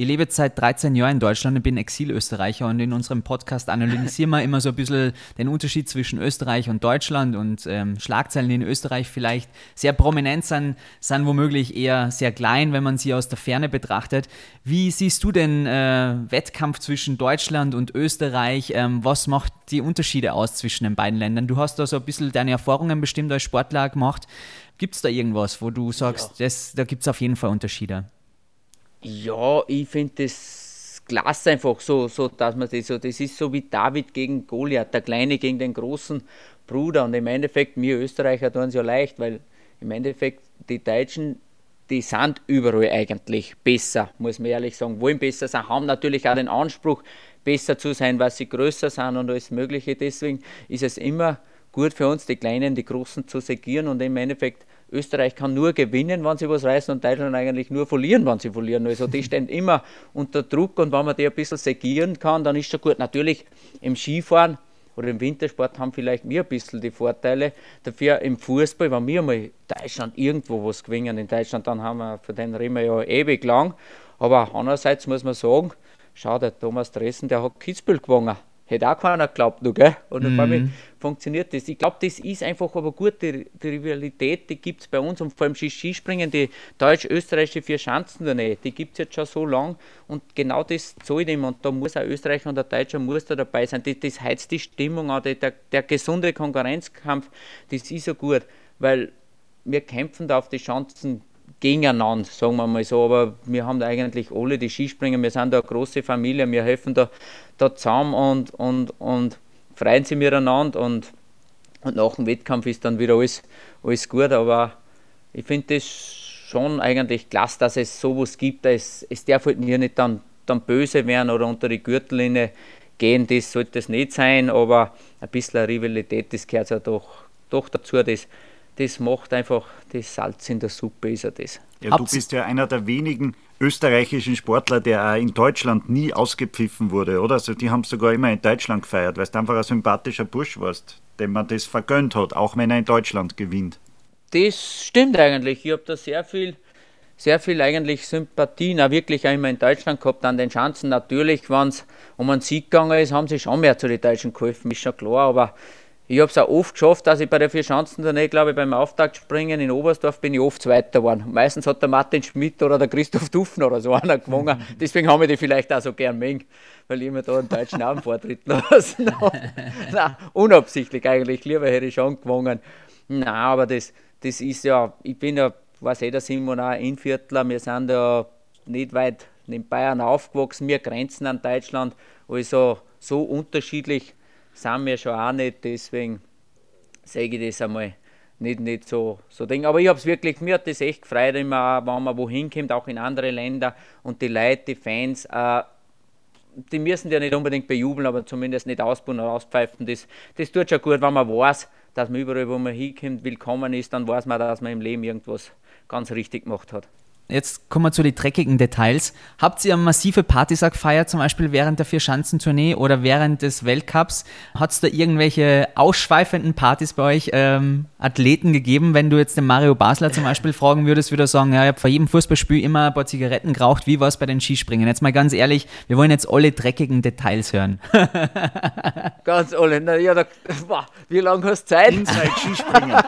Ich lebe jetzt seit 13 Jahren in Deutschland und bin Exilösterreicher und in unserem Podcast analysieren wir immer so ein bisschen den Unterschied zwischen Österreich und Deutschland und ähm, Schlagzeilen in Österreich vielleicht sehr prominent sind, sind womöglich eher sehr klein, wenn man sie aus der Ferne betrachtet. Wie siehst du den äh, Wettkampf zwischen Deutschland und Österreich? Ähm, was macht die Unterschiede aus zwischen den beiden Ländern? Du hast da so ein bisschen deine Erfahrungen bestimmt als Sportler gemacht. Gibt es da irgendwas, wo du sagst, ja. das, da gibt es auf jeden Fall Unterschiede? Ja, ich finde das klasse einfach so, so, dass man das so, das ist so wie David gegen Goliath, der Kleine gegen den großen Bruder. Und im Endeffekt, wir Österreicher tun es ja leicht, weil im Endeffekt die Deutschen, die sind überall eigentlich besser, muss man ehrlich sagen, wollen besser sein, haben natürlich auch den Anspruch, besser zu sein, weil sie größer sind und alles Mögliche. Deswegen ist es immer gut für uns, die Kleinen, die Großen zu segieren und im Endeffekt Österreich kann nur gewinnen, wenn sie was reißen und Deutschland eigentlich nur verlieren, wenn sie verlieren. Also die stehen immer unter Druck und wenn man die ein bisschen segieren kann, dann ist schon gut. Natürlich im Skifahren oder im Wintersport haben vielleicht wir ein bisschen die Vorteile. Dafür im Fußball, wenn wir mal Deutschland irgendwo was gewinnen in Deutschland, dann haben wir, für den reden wir ja ewig lang. Aber andererseits muss man sagen, schau, der Thomas Dressen, der hat Kitzbühel gewonnen. Hätte auch keiner geglaubt, noch, gell? Und mhm. auf einmal funktioniert das. Ich glaube, das ist einfach aber gut, die, die Rivalität, die gibt es bei uns und vor allem Skispringen, die deutsch-österreichische vier Schanzen da nicht, die gibt es jetzt schon so lang und genau das soll dem und da muss auch Österreicher und der Deutscher muss da dabei sein. Das, das heizt die Stimmung an, der, der gesunde Konkurrenzkampf, das ist so gut, weil wir kämpfen da auf die Schanzen gegeneinander, sagen wir mal so. Aber wir haben da eigentlich alle die Skispringer, wir sind da eine große Familie, wir helfen da, da zusammen und, und, und freuen sich miteinander und, und nach dem Wettkampf ist dann wieder alles, alles gut. Aber ich finde das schon eigentlich klasse, dass es sowas gibt. Es, es darf halt mir nicht dann, dann böse werden oder unter die Gürtellinie gehen, das sollte es nicht sein, aber ein bisschen Rivalität, das gehört ja doch, doch dazu. Das, das macht einfach das Salz in der Suppe, ist ja das. Ja, du bist ja einer der wenigen österreichischen Sportler, der auch in Deutschland nie ausgepfiffen wurde, oder? Also die haben es sogar immer in Deutschland gefeiert, weil du einfach ein sympathischer Bursch warst, dem man das vergönnt hat, auch wenn er in Deutschland gewinnt. Das stimmt eigentlich. Ich habe da sehr viel, sehr viel eigentlich Sympathien auch wirklich auch immer in Deutschland gehabt an den Chancen. Natürlich, wenn es um einen Sieg gegangen ist, haben sie schon mehr zu den Deutschen geholfen, ist schon klar, aber ich habe es auch oft geschafft, dass ich bei der Vierschanzentournee, glaube ich, beim Auftaktspringen in Oberstdorf bin ich oft Zweiter geworden. Meistens hat der Martin Schmidt oder der Christoph Duffner oder so einer gewonnen. Deswegen haben wir die vielleicht auch so gern mengen, weil ich mir da einen deutschen Namen vortritt lassen Nein, unabsichtlich eigentlich. Lieber hätte ich schon gewonnen. Nein, aber das, das ist ja, ich bin ja, weiß eh, der Simon auch Inviertler, wir sind ja nicht weit in Bayern aufgewachsen, wir grenzen an Deutschland, also so unterschiedlich sind wir schon auch nicht, deswegen sage ich das einmal nicht, nicht so, so Ding. Aber ich habe es wirklich, mir hat das echt gefreut, immer, wenn man wohin kommt, auch in andere Länder und die Leute, die Fans, äh, die müssen ja nicht unbedingt bejubeln, aber zumindest nicht ausbauen oder auspfeifen. Das, das tut schon gut, wenn man weiß, dass man überall, wo man hinkommt, willkommen ist, dann weiß man, dass man im Leben irgendwas ganz richtig gemacht hat. Jetzt kommen wir zu den dreckigen Details. Habt ihr massive Partys gefeiert, zum Beispiel während der Vier-Schanzentournee oder während des Weltcups? Hat es da irgendwelche ausschweifenden Partys bei euch ähm, Athleten gegeben? Wenn du jetzt den Mario Basler zum Beispiel fragen würdest, würde er sagen, ja, ich habe vor jedem Fußballspiel immer ein paar Zigaretten geraucht. Wie war es bei den Skispringen? Jetzt mal ganz ehrlich, wir wollen jetzt alle dreckigen Details hören. ganz alle. Na, ja, da, boah, wie lange hast du Zeit? Inside Skispringen.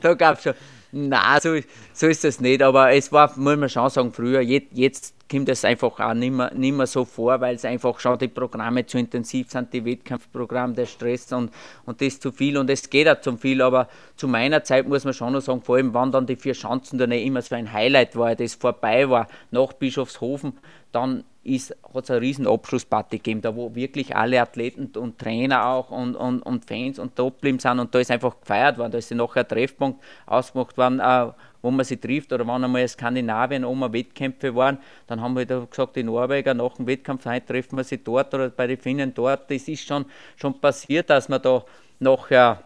da gab es schon. Nein, so, so ist es nicht, aber es war, muss man schon sagen, früher, jetzt, jetzt kommt es einfach auch nicht mehr, nicht mehr so vor, weil es einfach schon die Programme zu intensiv sind, die Wettkampfprogramme, der Stress und, und das zu viel und es geht auch zu viel, aber zu meiner Zeit muss man schon noch sagen, vor allem, wann dann die vier Schanzen da nicht immer so ein Highlight war, das vorbei war, nach Bischofshofen, dann hat es eine riesen Abschlussparty gegeben, da wo wirklich alle Athleten und Trainer auch und, und, und Fans und top sind und da ist einfach gefeiert worden, da ist nachher ein Treffpunkt ausgemacht worden, äh, wo man sich trifft oder wenn einmal in Skandinavien oben Wettkämpfe waren, dann haben wir halt gesagt, die Norweger nach dem Wettkampf, heute treffen wir sie dort oder bei den Finnen dort, das ist schon, schon passiert, dass man da nachher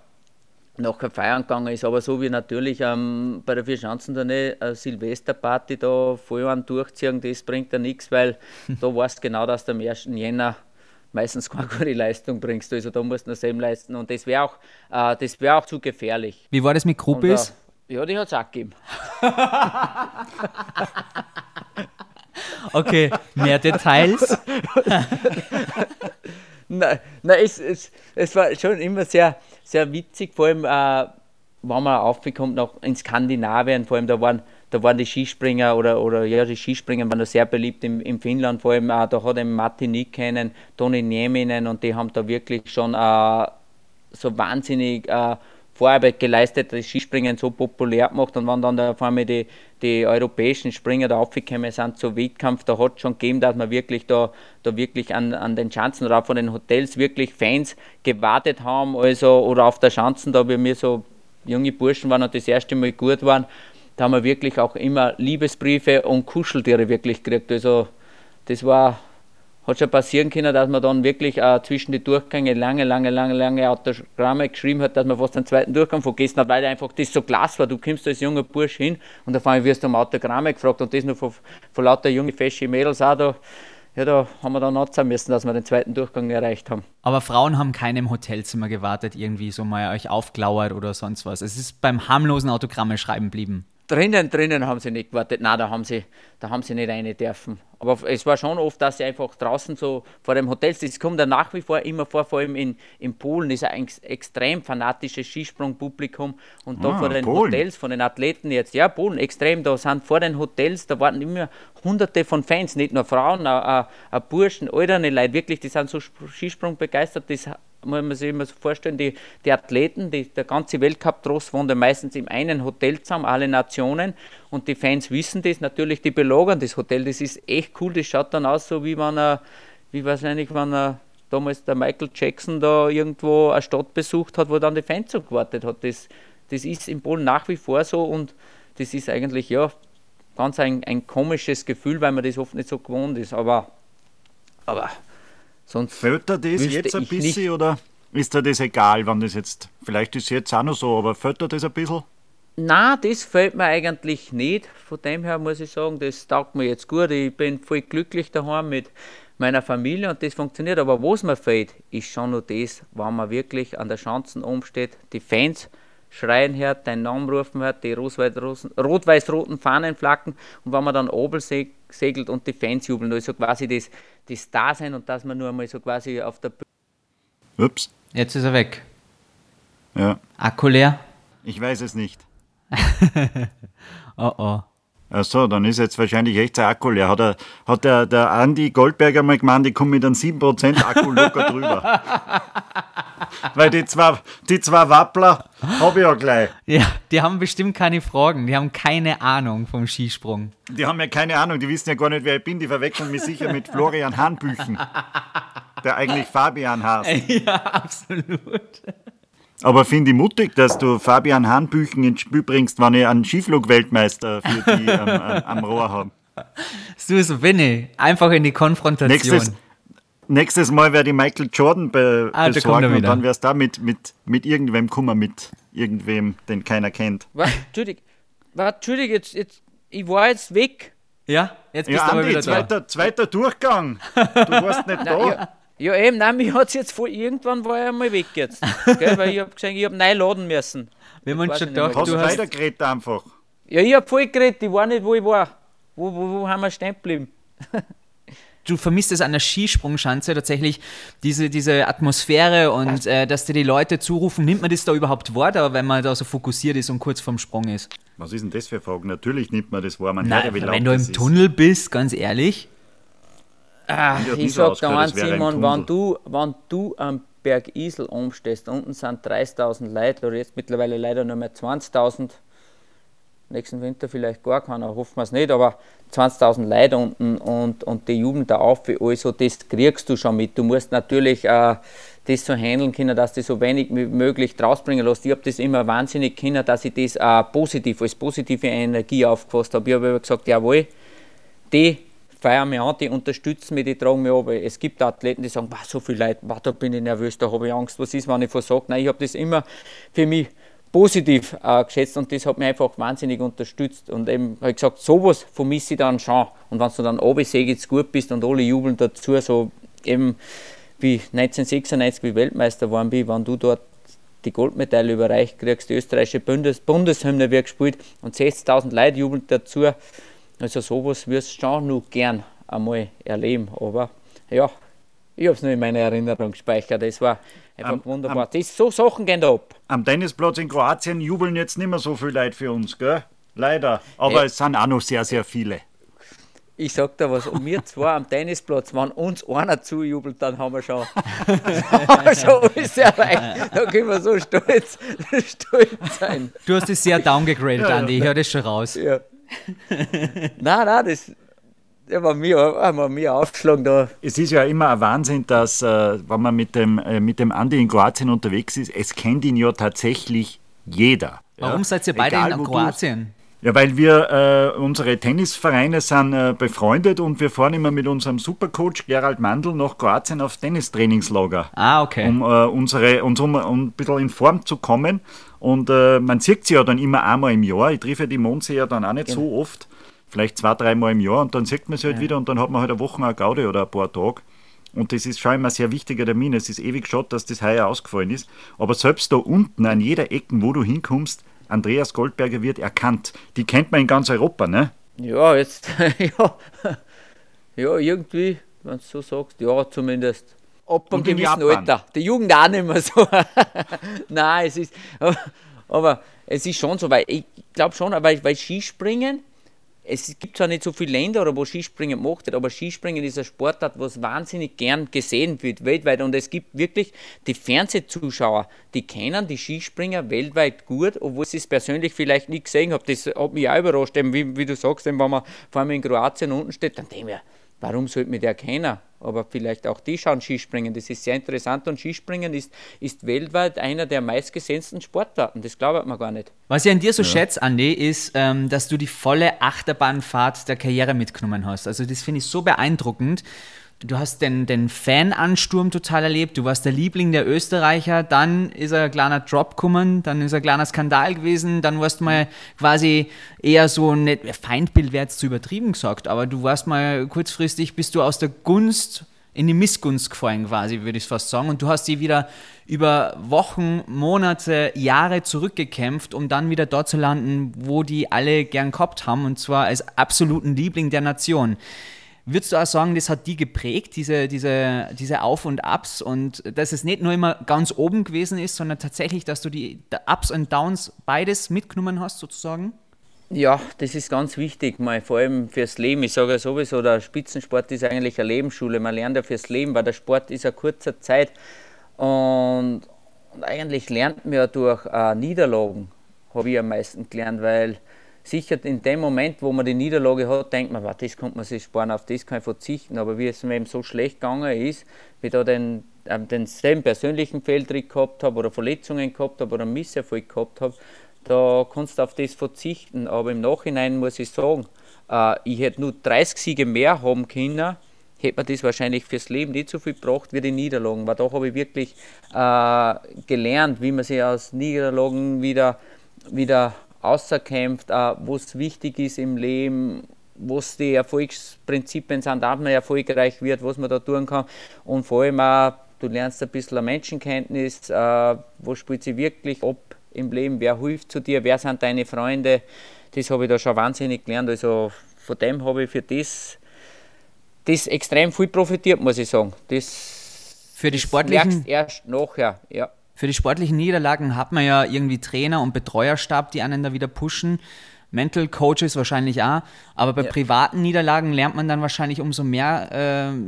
nachher feiern gegangen ist. Aber so wie natürlich ähm, bei der Vierschanzentournee eine Silvesterparty da voll an durchziehen, das bringt ja nichts, weil da weißt du genau, dass du am 1. Jänner meistens keine gute Leistung bringst. Also da musst du noch selber leisten und das wäre auch, äh, wär auch zu gefährlich. Wie war das mit Gruppis? Äh, ja, die hat es auch gegeben. okay, mehr Details? Nein, nein es, es, es war schon immer sehr sehr witzig, vor allem, äh, wenn man aufkommt nach in Skandinavien, vor allem da waren, da waren die Skispringer oder, oder ja, die Skispringer waren da sehr beliebt in, in Finnland, vor allem äh, da hat eben Martin Nikkinen, Toni Nieminen und die haben da wirklich schon äh, so wahnsinnig äh, Vorarbeit geleistet, das Skispringen so populär gemacht und wenn dann da vor allem die, die europäischen Springer da aufgekommen sind zu Wettkampf, da hat es schon gegeben, dass man wirklich da, da wirklich an, an den Schanzen oder auch von den Hotels wirklich Fans gewartet haben, also oder auf der Schanzen, da wie wir so junge Burschen waren und das erste Mal gut waren, da haben wir wirklich auch immer Liebesbriefe und Kuscheltiere wirklich gekriegt. Also das war hat schon passieren können, dass man dann wirklich äh, zwischen die Durchgänge lange, lange, lange, lange Autogramme geschrieben hat, dass man fast den zweiten Durchgang vergessen hat, weil einfach das so klasse war. Du kommst als junger Bursch hin und auf einmal wirst du um Autogramme gefragt und das nur von, von lauter junge, fesche Mädels auch da. Ja, da haben wir dann anzahlen müssen, dass wir den zweiten Durchgang erreicht haben. Aber Frauen haben keine im Hotelzimmer gewartet, irgendwie so mal euch aufglauert oder sonst was. Es ist beim harmlosen Autogramme schreiben geblieben. Drinnen, drinnen haben sie nicht gewartet. Nein, da haben sie, da haben sie nicht rein dürfen. Aber es war schon oft, dass sie einfach draußen so vor dem Hotel, das kommt ja nach wie vor immer vor, vor allem in, in Polen ist ein extrem fanatisches Skisprungpublikum und da ah, vor den Polen. Hotels, von den Athleten jetzt, ja, Polen, extrem, da sind vor den Hotels, da warten immer hunderte von Fans, nicht nur Frauen, auch, auch Burschen, alterne Leute, wirklich, die sind so Skisprung begeistert, das muss man sich immer so vorstellen, die, die Athleten, die, der ganze Weltcup-Tross wohnt meistens im einen Hotel zusammen, alle Nationen. Und die Fans wissen das, natürlich die belagern das Hotel. Das ist echt cool, das schaut dann aus, so wie wenn er, wie wahrscheinlich, wenn damals der Michael Jackson da irgendwo eine Stadt besucht hat, wo dann die Fans so gewartet hat. Das, das ist in Polen nach wie vor so und das ist eigentlich, ja, ganz ein, ein komisches Gefühl, weil man das oft nicht so gewohnt ist. Aber, aber Sonst Fällt dir das jetzt ein bisschen nicht. oder ist dir das egal, wann das jetzt, vielleicht ist es jetzt auch noch so, aber fällt dir das ein bisschen? Na, das fällt mir eigentlich nicht. Von dem her muss ich sagen, das taugt mir jetzt gut. Ich bin voll glücklich daheim mit meiner Familie und das funktioniert. Aber was mir fehlt, ist schon nur das, wenn man wirklich an der Schanzen umsteht, die Fans schreien hört, deinen Namen rufen hört, die rot-weiß-roten Fahnen flacken und wenn man dann oben segelt und die Fans jubeln, also quasi das, das Dasein und dass man nur einmal so quasi auf der Bühne. Ups. Jetzt ist er weg. Ja. Akku leer? Ich weiß es nicht. oh oh. Achso, dann ist jetzt wahrscheinlich echt sein Akku leer. Hat, er, hat der, der Andi Goldberger mal gemeint, ich komme mit einem 7% Akku locker drüber. Weil die zwei, die zwei Wappler habe ich ja gleich. Ja. Die haben bestimmt keine Fragen, die haben keine Ahnung vom Skisprung. Die haben ja keine Ahnung, die wissen ja gar nicht, wer ich bin. Die verwechseln mich sicher mit Florian Hahnbüchen, der eigentlich Fabian heißt. Ja, absolut. Aber finde ich mutig, dass du Fabian Hahnbüchen ins Spiel bringst, wenn ich einen Skiflug-Weltmeister für die am, am, am Rohr habe. So, bin ich. Einfach in die Konfrontation. Nächstes, nächstes Mal werde ich Michael Jordan be Ah, besorgen und dann wärst du da mit, mit, mit irgendwem kummer, mit irgendwem, den keiner kennt. Was? Entschuldigung, was? Entschuldigung jetzt, jetzt, ich war jetzt weg. Ja, jetzt bist Ja, du aber Andi, wieder da. zweiter, zweiter Durchgang. Du warst nicht da. Ja, ja eben, nein, mich hat jetzt voll, irgendwann war ich einmal weg jetzt. Gell, weil ich hab gesagt, ich hab neu laden müssen. Wir haben uns schon gedacht, Hast du hast, weitergeredet einfach. Ja, ich hab voll geredet, ich war nicht, wo ich war. Wo, wo, wo haben wir stehen geblieben? du vermisst es an der Skisprungschanze tatsächlich, diese, diese Atmosphäre und äh, dass dir die Leute zurufen, nimmt man das da überhaupt wahr, da, wenn man da so fokussiert ist und kurz vorm Sprung ist? Was ist denn das für eine Frage? Natürlich nimmt man das wahr. Man Nein, hört ja, wie laut wenn du im ist. Tunnel bist, ganz ehrlich. Ah, nie ich so sag als eins, Simon, wenn du, wenn du am Berg Isel umstehst, unten sind 30.000 Leute, oder jetzt mittlerweile leider nur mehr 20.000, nächsten Winter vielleicht gar keiner, hoffen wir es nicht, aber 20.000 Leute unten und, und die jubeln da auf wie also das kriegst du schon mit. Du musst natürlich äh, das so handeln können, dass du so wenig wie möglich draus bringen lässt. Ich habe das immer wahnsinnig können, dass ich das äh, positiv, als positive Energie aufgefasst habe. Ich habe gesagt, jawohl, die feiern mich an, die unterstützen mich, die tragen mich aber Es gibt Athleten, die sagen, "Wow, so viele Leute, wow, da bin ich nervös, da habe ich Angst, was ist, wenn ich versage. Nein, ich habe das immer für mich positiv äh, geschätzt und das hat mich einfach wahnsinnig unterstützt. Und eben habe ich gesagt, sowas vermisse ich dann schon. Und wenn du dann oben jetzt gut bist und alle jubeln dazu, so eben wie 1996, wie Weltmeister geworden bin, wenn du dort die Goldmedaille überreicht kriegst, die österreichische Bundes Bundeshymne wird gespielt und 60.000 Leute jubeln dazu. Also sowas wirst du schon noch gern einmal erleben. Aber ja, ich habe es nur in meiner Erinnerung gespeichert. Das war einfach Am- wunderbar. das, so Sachen gehen da ab. Am Tennisplatz in Kroatien jubeln jetzt nicht mehr so viele Leute für uns, gell? Leider. Aber Äh. es sind auch noch sehr, sehr viele. Ich sag dir was, und wir zwei am Tennisplatz, wenn uns einer zujubelt, dann haben wir schon, haben wir schon alles erreicht. Da können wir so stolz, stolz sein. Du hast es sehr downgegradet, Ja, Andi, ich höre das schon raus. Ja. nein, nein, das der war mir, haben wir mir aufgeschlagen da. Es ist ja immer ein Wahnsinn, dass, äh, wenn man mit dem, äh, mit dem Andi in Kroatien unterwegs ist, es kennt ihn ja tatsächlich jeder. Warum ja? seid ihr beide Egal, in Kroatien? Ja, weil wir, äh, unsere Tennisvereine sind äh, befreundet und wir fahren immer mit unserem Supercoach Gerald Mandl nach Kroatien auf Tennistrainingslager. Ah, okay. um äh, unsere, uns um, um ein bisschen in Form zu kommen. Und äh, man sieht sie ja dann immer einmal im Jahr. Ich treffe die Monse ja dann auch nicht so oft, vielleicht zwei, dreimal im Jahr und dann sieht man sie halt wieder und dann hat man halt eine Woche eine Gaude oder ein paar Tage. Und das ist schon immer ein sehr wichtiger Termin. Es ist ewig schade, dass das heuer ausgefallen ist. Aber selbst da unten, an jeder Ecke, wo du hinkommst, Andreas Goldberger wird erkannt. Die kennt man in ganz Europa, ne? Ja, jetzt, ja, ja, irgendwie, wenn du so sagst, ja, zumindest. Ab einem gewissen. Alter. Die Jugend auch nicht mehr so. Nein, es ist, aber, aber es ist schon so, weil ich glaube schon, weil, weil Skispringen, es gibt zwar nicht so viele Länder, wo Skispringen gemacht wird, aber Skispringen ist ein Sportart, was wahnsinnig gern gesehen wird, weltweit. Und es gibt wirklich die Fernsehzuschauer, die kennen die Skispringer weltweit gut, obwohl sie es persönlich vielleicht nicht gesehen haben. Das hat mich auch überrascht, wie, wie du sagst, wenn man vor allem in Kroatien unten steht, dann denke ich mir, warum sollte mich der kennen? Aber vielleicht auch die schauen Skispringen. Das ist sehr interessant und Skispringen ist, ist weltweit einer der meistgesehensten Sportarten. Das glaubt man gar nicht. Was ich an dir so schätze, Andi, ist, ähm, dass du die volle Achterbahnfahrt der Karriere mitgenommen hast. Also das finde ich so beeindruckend. Du hast den, den Fanansturm total erlebt, du warst der Liebling der Österreicher, dann ist ein kleiner Drop gekommen, dann ist ein kleiner Skandal gewesen, dann warst du mal quasi eher so, nicht, Feindbild wäre jetzt zu übertrieben gesagt, aber du warst mal kurzfristig, bist du aus der Gunst in die Missgunst gefallen quasi, würde ich fast sagen. Und du hast sie wieder über Wochen, Monate, Jahre zurückgekämpft, um dann wieder dort zu landen, wo die alle gern gehabt haben, und zwar als absoluten Liebling der Nation. Würdest du auch sagen, das hat die geprägt, diese, diese, diese Auf und Ups und dass es nicht nur immer ganz oben gewesen ist, sondern tatsächlich, dass du die Ups und Downs beides mitgenommen hast, sozusagen? Ja, das ist ganz wichtig, mal vor allem fürs Leben. Ich sage ja sowieso, der Spitzensport ist eigentlich eine Lebensschule. Man lernt ja fürs Leben, weil der Sport ist eine kurze Zeit und, und eigentlich lernt man ja durch äh, Niederlagen habe ich am meisten gelernt, weil sicher in dem Moment, wo man die Niederlage hat, denkt man, das könnte man sich sparen, auf das kann ich verzichten. Aber wie es mir eben so schlecht gegangen ist, wie ich da den, äh, denselben persönlichen Fehltritt gehabt habe oder Verletzungen gehabt habe oder Misserfolg gehabt habe, da kannst du auf das verzichten. Aber im Nachhinein muss ich sagen, äh, ich hätte nur 30 Siege mehr haben können, hätte man das wahrscheinlich fürs Leben nicht so viel gebracht wie die Niederlagen. Weil da habe ich wirklich äh, gelernt, wie man sich aus Niederlagen wieder, wieder außerkämpft, äh, was wichtig ist im Leben, was die Erfolgsprinzipien sind, dass man erfolgreich wird, was man da tun kann. Und vor allem auch, du lernst ein bisschen eine Menschenkenntnis, äh, was spielt sich wirklich ab im Leben, wer hilft zu dir, wer sind deine Freunde. Das habe ich da schon wahnsinnig gelernt. Also von dem habe ich für das, das extrem viel profitiert, muss ich sagen. Das, für die sportlichen erst nachher, ja. Für die sportlichen Niederlagen hat man ja irgendwie Trainer und Betreuerstab, die einen da wieder pushen. Mental Coaches wahrscheinlich auch, aber bei ja. privaten Niederlagen lernt man dann wahrscheinlich umso mehr, äh,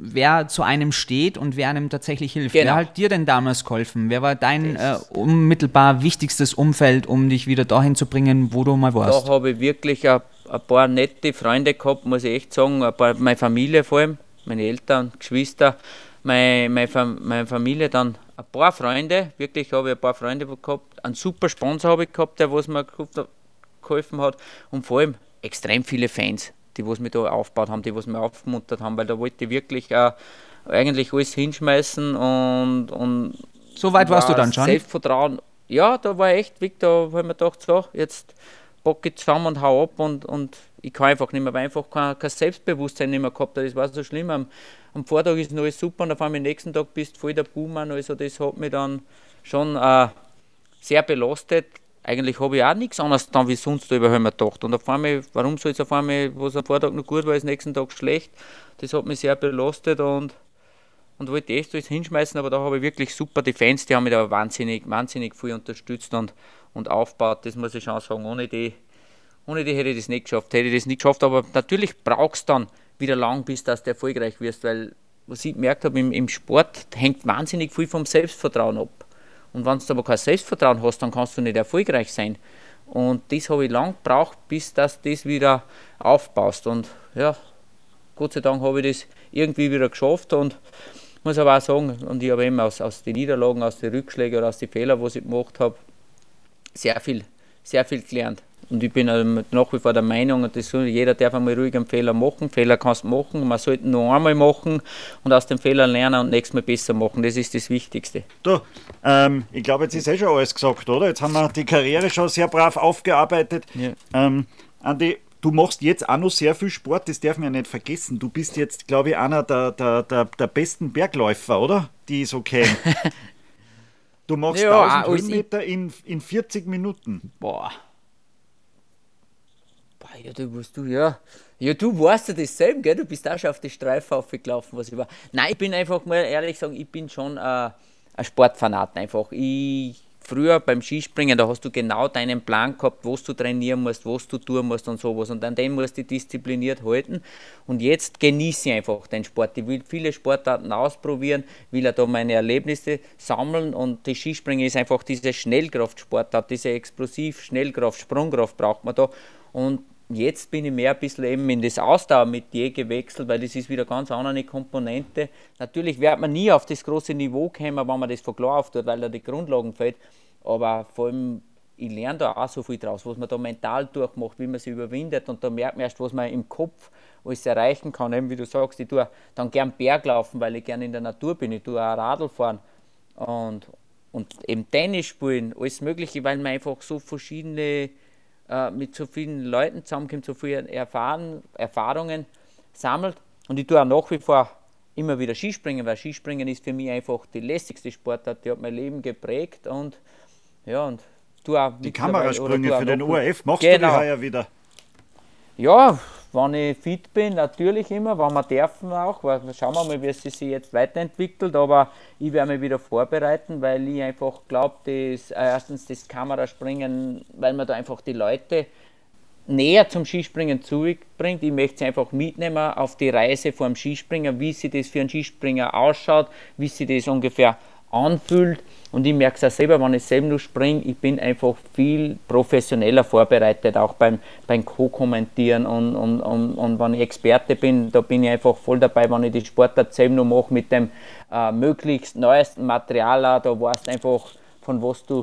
wer zu einem steht und wer einem tatsächlich hilft. Genau. Wer hat dir denn damals geholfen? Wer war dein äh, unmittelbar wichtigstes Umfeld, um dich wieder dahin zu bringen, wo du mal warst? Da habe ich wirklich ein, ein, paar nette Freunde gehabt, muss ich echt sagen, ein paar, meine Familie vor allem, meine Eltern, Geschwister, meine, meine, meine Familie dann ein paar Freunde, wirklich habe ich ein paar Freunde gehabt, einen super Sponsor habe ich gehabt, der was mir geholfen hat und vor allem extrem viele Fans, die was mich da aufgebaut haben, die was mir aufgemuntert haben, weil da wollte ich wirklich äh, eigentlich alles hinschmeißen und, und so weit warst du dann schon? Selbstvertrauen, ja, da war echt weg, da habe ich mir gedacht, so, jetzt bock ich zusammen und hau ab und, und ich kann einfach nicht mehr, weil einfach kein, kein Selbstbewusstsein nicht mehr gehabt habe. Das war so schlimm. Am, am Vortag ist alles super und auf einmal am nächsten Tag bist du voll der Buhmann. Also das hat mich dann schon äh, sehr belastet eigentlich habe ich auch nichts anderes getan wie sonst über mir gedacht. Und auf einmal, warum soll es auf einmal, was am Vortag noch gut war, ist nächsten Tag schlecht? Das hat mich sehr belastet und, und wollte echt alles hinschmeißen, aber da habe ich wirklich super, die Fans, die haben mich da wahnsinnig, wahnsinnig viel unterstützt und, und aufgebaut, das muss ich schon sagen. Ohne die, ohne die hätte ich das nicht geschafft, hätte ich das nicht geschafft, aber natürlich brauchst du dann wieder lang, bis dass du erfolgreich wirst, weil was ich gemerkt habe, im, im Sport hängt wahnsinnig viel vom Selbstvertrauen ab. Und wenn du aber kein Selbstvertrauen hast, dann kannst du nicht erfolgreich sein. Und das habe ich lang gebraucht, bis dass das wieder aufbaust. Und ja, Gott sei Dank habe ich das irgendwie wieder geschafft und muss aber auch sagen, und ich habe eben aus, aus den Niederlagen, aus den Rückschlägen oder aus den Fehlern, was ich gemacht habe, sehr viel, sehr viel gelernt. Und ich bin nach wie vor der Meinung, das, jeder darf einmal ruhig einen Fehler machen. Fehler kannst du machen, man sollte nur einmal machen und aus dem Fehler lernen und nächstes Mal besser machen. Das ist das Wichtigste. Du, ähm, ich glaube, jetzt ist eh schon alles gesagt, oder? Jetzt haben wir die Karriere schon sehr brav aufgearbeitet. Ja. Ähm, Andi, du machst jetzt auch noch sehr viel Sport, das darf man ja nicht vergessen. Du bist jetzt, glaube ich, einer der, der, der, der besten Bergläufer, oder? Die so kenne. Du machst ja, 1000 Höhenmeter in, in 40 Minuten. Boah. Ja, du musst du, ja. Ja, du warst ja dasselbe, gell? Du bist auch schon auf die Streife aufgelaufen, was ich war. Nein, ich bin einfach mal ehrlich sagen, ich bin schon äh, ein Sportfanat einfach. Ich früher beim Skispringen, da hast du genau deinen Plan gehabt, was du trainieren musst, was du tun musst und sowas. Und an dem musst du diszipliniert halten. Und jetzt genieße ich einfach den Sport. Ich will viele Sportarten ausprobieren, will da meine Erlebnisse sammeln. Und das Skispringen ist einfach diese Schnellkraftsportart, diese Explosiv, Schnellkraft, Sprungkraft braucht man da. Und jetzt bin ich mehr ein bisschen eben in das Ausdauer mit dir gewechselt, weil das ist wieder ganz andere Komponente. Natürlich wird man nie auf das große Niveau kommen, wenn man das von klar auftut, weil da die Grundlagen fehlt. Aber vor allem, ich lerne da auch so viel draus, was man da mental durchmacht, wie man sich überwindet. Und da merkt man erst, was man im Kopf alles erreichen kann. Eben wie du sagst, ich tue dann gern Berg laufen, weil ich gerne in der Natur bin. Ich tue auch Radl fahren und, und eben Tennis spielen, alles Mögliche, weil man einfach so verschiedene äh, mit so vielen Leuten zusammenkommt, so viele Erfahren, Erfahrungen sammelt. Und ich tue auch nach wie vor immer wieder Skispringen, weil Skispringen ist für mich einfach die lässigste Sportart, die hat mein Leben geprägt und ja, und du auch Die Kamerasprünge für den ORF machst genau. du die genau. heuer wieder? Ja, wenn ich fit bin, natürlich immer, wenn wir dürfen auch, weil schauen wir mal, wie es sich jetzt weiterentwickelt, aber ich werde mich wieder vorbereiten, weil ich einfach glaube, dass äh, erstens das Kameraspringen, weil man da einfach die Leute näher zum Skispringen zurückbringt. Ich möchte sie einfach mitnehmen auf die Reise vor dem Skispringen, wie sie das für einen Skispringer ausschaut, wie sie das ungefähr anfühlt. Und ich merke es auch selber, wenn ich selber nur springe, ich bin einfach viel professioneller vorbereitet, auch beim, beim Co-Kommentieren. Und, und, und, und wenn ich Experte bin, da bin ich einfach voll dabei, wenn ich die Sportart selber nur mache mit dem äh, möglichst neuesten Material. Da weißt du einfach, von was du,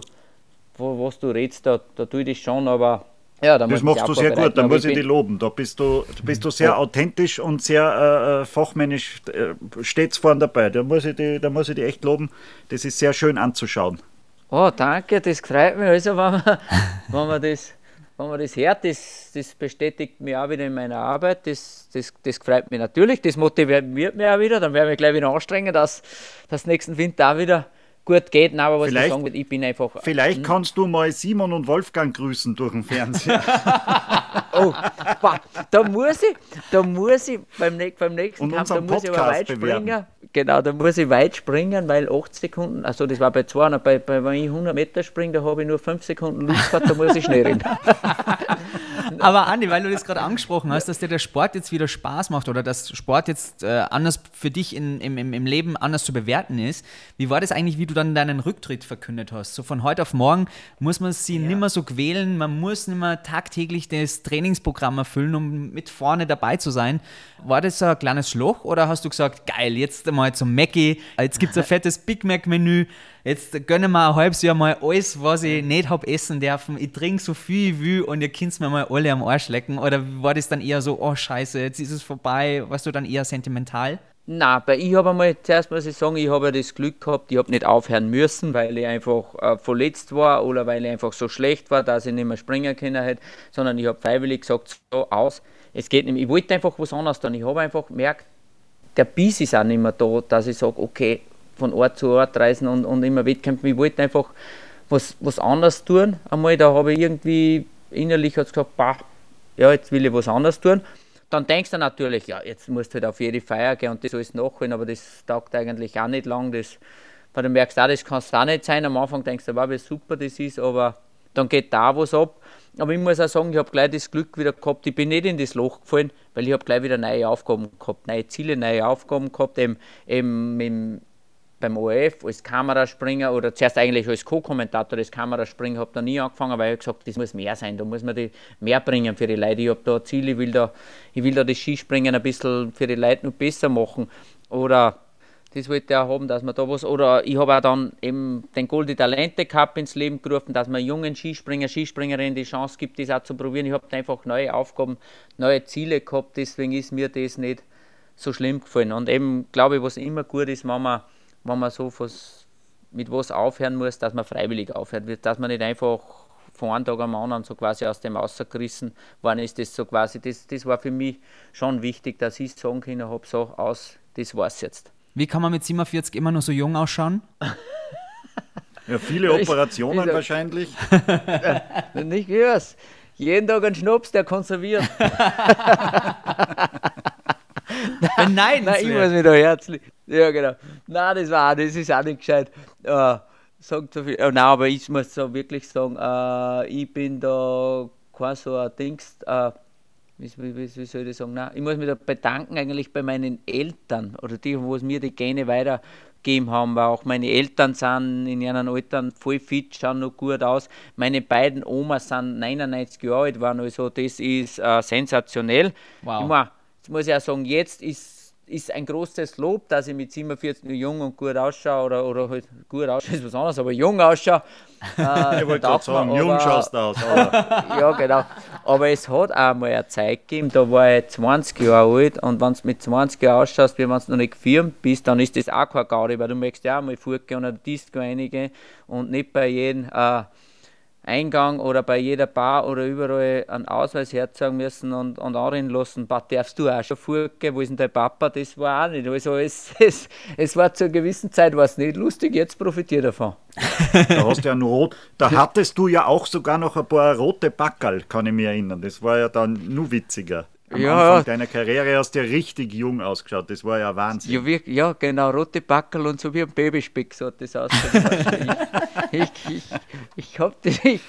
von was du redest, da, da tue ich das schon, aber ja, das machst du sehr gut, da muss ich dich loben. Da bist du, da bist du sehr ja. authentisch und sehr äh, äh fachmännisch, äh, stets vorne dabei. Da muss, ich die, da muss ich dich echt loben. Das ist sehr schön anzuschauen. Oh, danke, das freut mich. Also, wenn man, wenn man, das, wenn man das hört, das, das bestätigt mich auch wieder in meiner Arbeit. Das, das, das freut mich natürlich. Das motiviert mich auch wieder. Dann werden wir gleich wieder anstrengen, dass das nächsten Winter auch wieder gut geht. Nein, aber was vielleicht, ich sagen will, ich bin einfach. Vielleicht hm? kannst du mal Simon und Wolfgang grüßen durch den Fernseher. oh, da muss ich, da muss ich beim, beim nächsten und Kampf, da muss ich aber weit bewerben. springen. Genau, da muss ich weit springen, weil 8 Sekunden, also das war bei 200, bei, bei, wenn ich 100 Meter springe, da habe ich nur 5 Sekunden Luft gehabt, da muss ich schnell rennen. Aber Andi, weil du das gerade angesprochen hast, dass dir der Sport jetzt wieder Spaß macht oder dass Sport jetzt äh, anders für dich in, im, im Leben anders zu bewerten ist, wie war das eigentlich, wie du dann deinen Rücktritt verkündet hast? So von heute auf morgen muss man sie ja. nicht mehr so quälen, man muss nicht mehr tagtäglich das Trainingsprogramm erfüllen, um mit vorne dabei zu sein. War das ein kleines Schloch oder hast du gesagt, geil, jetzt einmal zum Mackie, jetzt gibt es ein fettes Big Mac-Menü, jetzt gönne mir ein halbes Jahr mal alles, was ich nicht habe essen dürfen, ich trinke so viel ich will und ihr könnt mir mal alle am Arsch lecken? Oder war das dann eher so, oh scheiße, jetzt ist es vorbei, warst du dann eher sentimental? Nein, bei ich habe einmal, zuerst muss ich sagen, ich habe das Glück gehabt, ich habe nicht aufhören müssen, weil ich einfach äh, verletzt war oder weil ich einfach so schlecht war, dass ich nicht mehr springen können hätte, sondern ich habe freiwillig gesagt, so aus, es geht nicht mehr. Ich wollte einfach was anderes tun. Ich habe einfach gemerkt, der Biss ist auch nicht mehr da, dass ich sage, okay, von Ort zu Ort reisen und, und immer Wettkämpfen. Ich wollte einfach was, was anderes tun. Einmal, da habe ich irgendwie innerlich gesagt, bah, ja, jetzt will ich was anderes tun. Dann denkst du natürlich, ja, jetzt musst du halt auf jede Feier gehen und das alles nachholen, aber das taugt eigentlich auch nicht lang. Das, weil du merkst, auch, das kann es auch nicht sein. Am Anfang denkst du, wow, wie super das ist, aber dann geht da was ab. Aber ich muss auch sagen, ich habe gleich das Glück wieder gehabt, ich bin nicht in das Loch gefallen, weil ich habe gleich wieder neue Aufgaben gehabt, neue Ziele, neue Aufgaben gehabt, eben, eben im, beim ORF als Kameraspringer oder zuerst eigentlich als Co-Kommentator als Kameraspringer, habe da nie angefangen, weil ich gesagt das muss mehr sein, da muss man die mehr bringen für die Leute. Ich habe da Ziele, ich will da, ich will da das Skispringen ein bisschen für die Leute noch besser machen. Oder das wollte ich auch haben, dass man da was, oder ich habe auch dann eben den Goldi Talente Cup ins Leben gerufen, dass man jungen Skispringer, Skispringerinnen die Chance gibt, das auch zu probieren. Ich habe einfach neue Aufgaben, neue Ziele gehabt, deswegen ist mir das nicht so schlimm gefallen. Und eben glaube ich, was immer gut ist, wenn man, wenn man so was, mit was aufhören muss, dass man freiwillig aufhört, dass man nicht einfach von einem Tag am anderen so quasi aus dem rausgerissen worden ist. Das so quasi, das, das war für mich schon wichtig, dass ich sagen kann, habe so aus, das war's jetzt. Wie kann man mit 47 immer nur so jung ausschauen? Ja, viele Operationen ich, ich, wahrscheinlich. nicht wie was. Jeden Tag ein Schnaps, der konserviert. nein, nein, ich muss mich da herzlich. Ja, genau. Nein, das war das ist auch nicht gescheit. Uh, sagt so viel. Uh, nein, aber ich muss so wirklich sagen, uh, ich bin da kein so ein Dings. Uh, wie, wie, wie, soll ich sagen, Nein, ich muss mich da bedanken eigentlich bei meinen Eltern oder die, wo es mir die Gene weitergegeben haben, weil auch meine Eltern sind in ihren Altern voll fit, schauen noch gut aus. Meine beiden Omas sind 99 Jahre alt, waren also das ist äh, sensationell. Wow. Ich mein, jetzt muss ich auch sagen, jetzt ist ist ein großes Lob, dass ich mit 47 nur jung und gut ausschaue oder, oder halt gut ausschaue, ist was anderes, aber jung ausschaue. Äh, ich wollte gerade sagen, aber, jung schaust du aus. ja, genau. Aber es hat auch mal eine Zeit gegeben, da war ich 20 Jahre alt und wenn du mit 20 Jahren ausschaust, wie wenn du noch nicht gefirmt bist, dann ist das auch kein Gaudi, weil du möchtest ja auch mal fortgehen und eine Disco einige und nicht bei jedem. Äh, Eingang oder bei jeder Bar oder überall einen Ausweis herzeigen müssen und, und anrennen lassen. Darfst du auch schon vorgehen, wo ist denn dein Papa? Das war auch nicht. Also es, es, es war zu einer gewissen Zeit was nicht lustig, jetzt profitiere davon. Da hast du ja nur rot. Da hattest du ja auch sogar noch ein paar rote Backerl, kann ich mich erinnern. Das war ja dann nur witziger. Am ja, Anfang deiner Karriere hast du ja richtig jung ausgeschaut. Das war ja Wahnsinn. Ja, wie, ja genau, rote Backel und so wie ein Babyspeck so hat das ausgeschaut. ich, ich, ich, ich hab das, ich,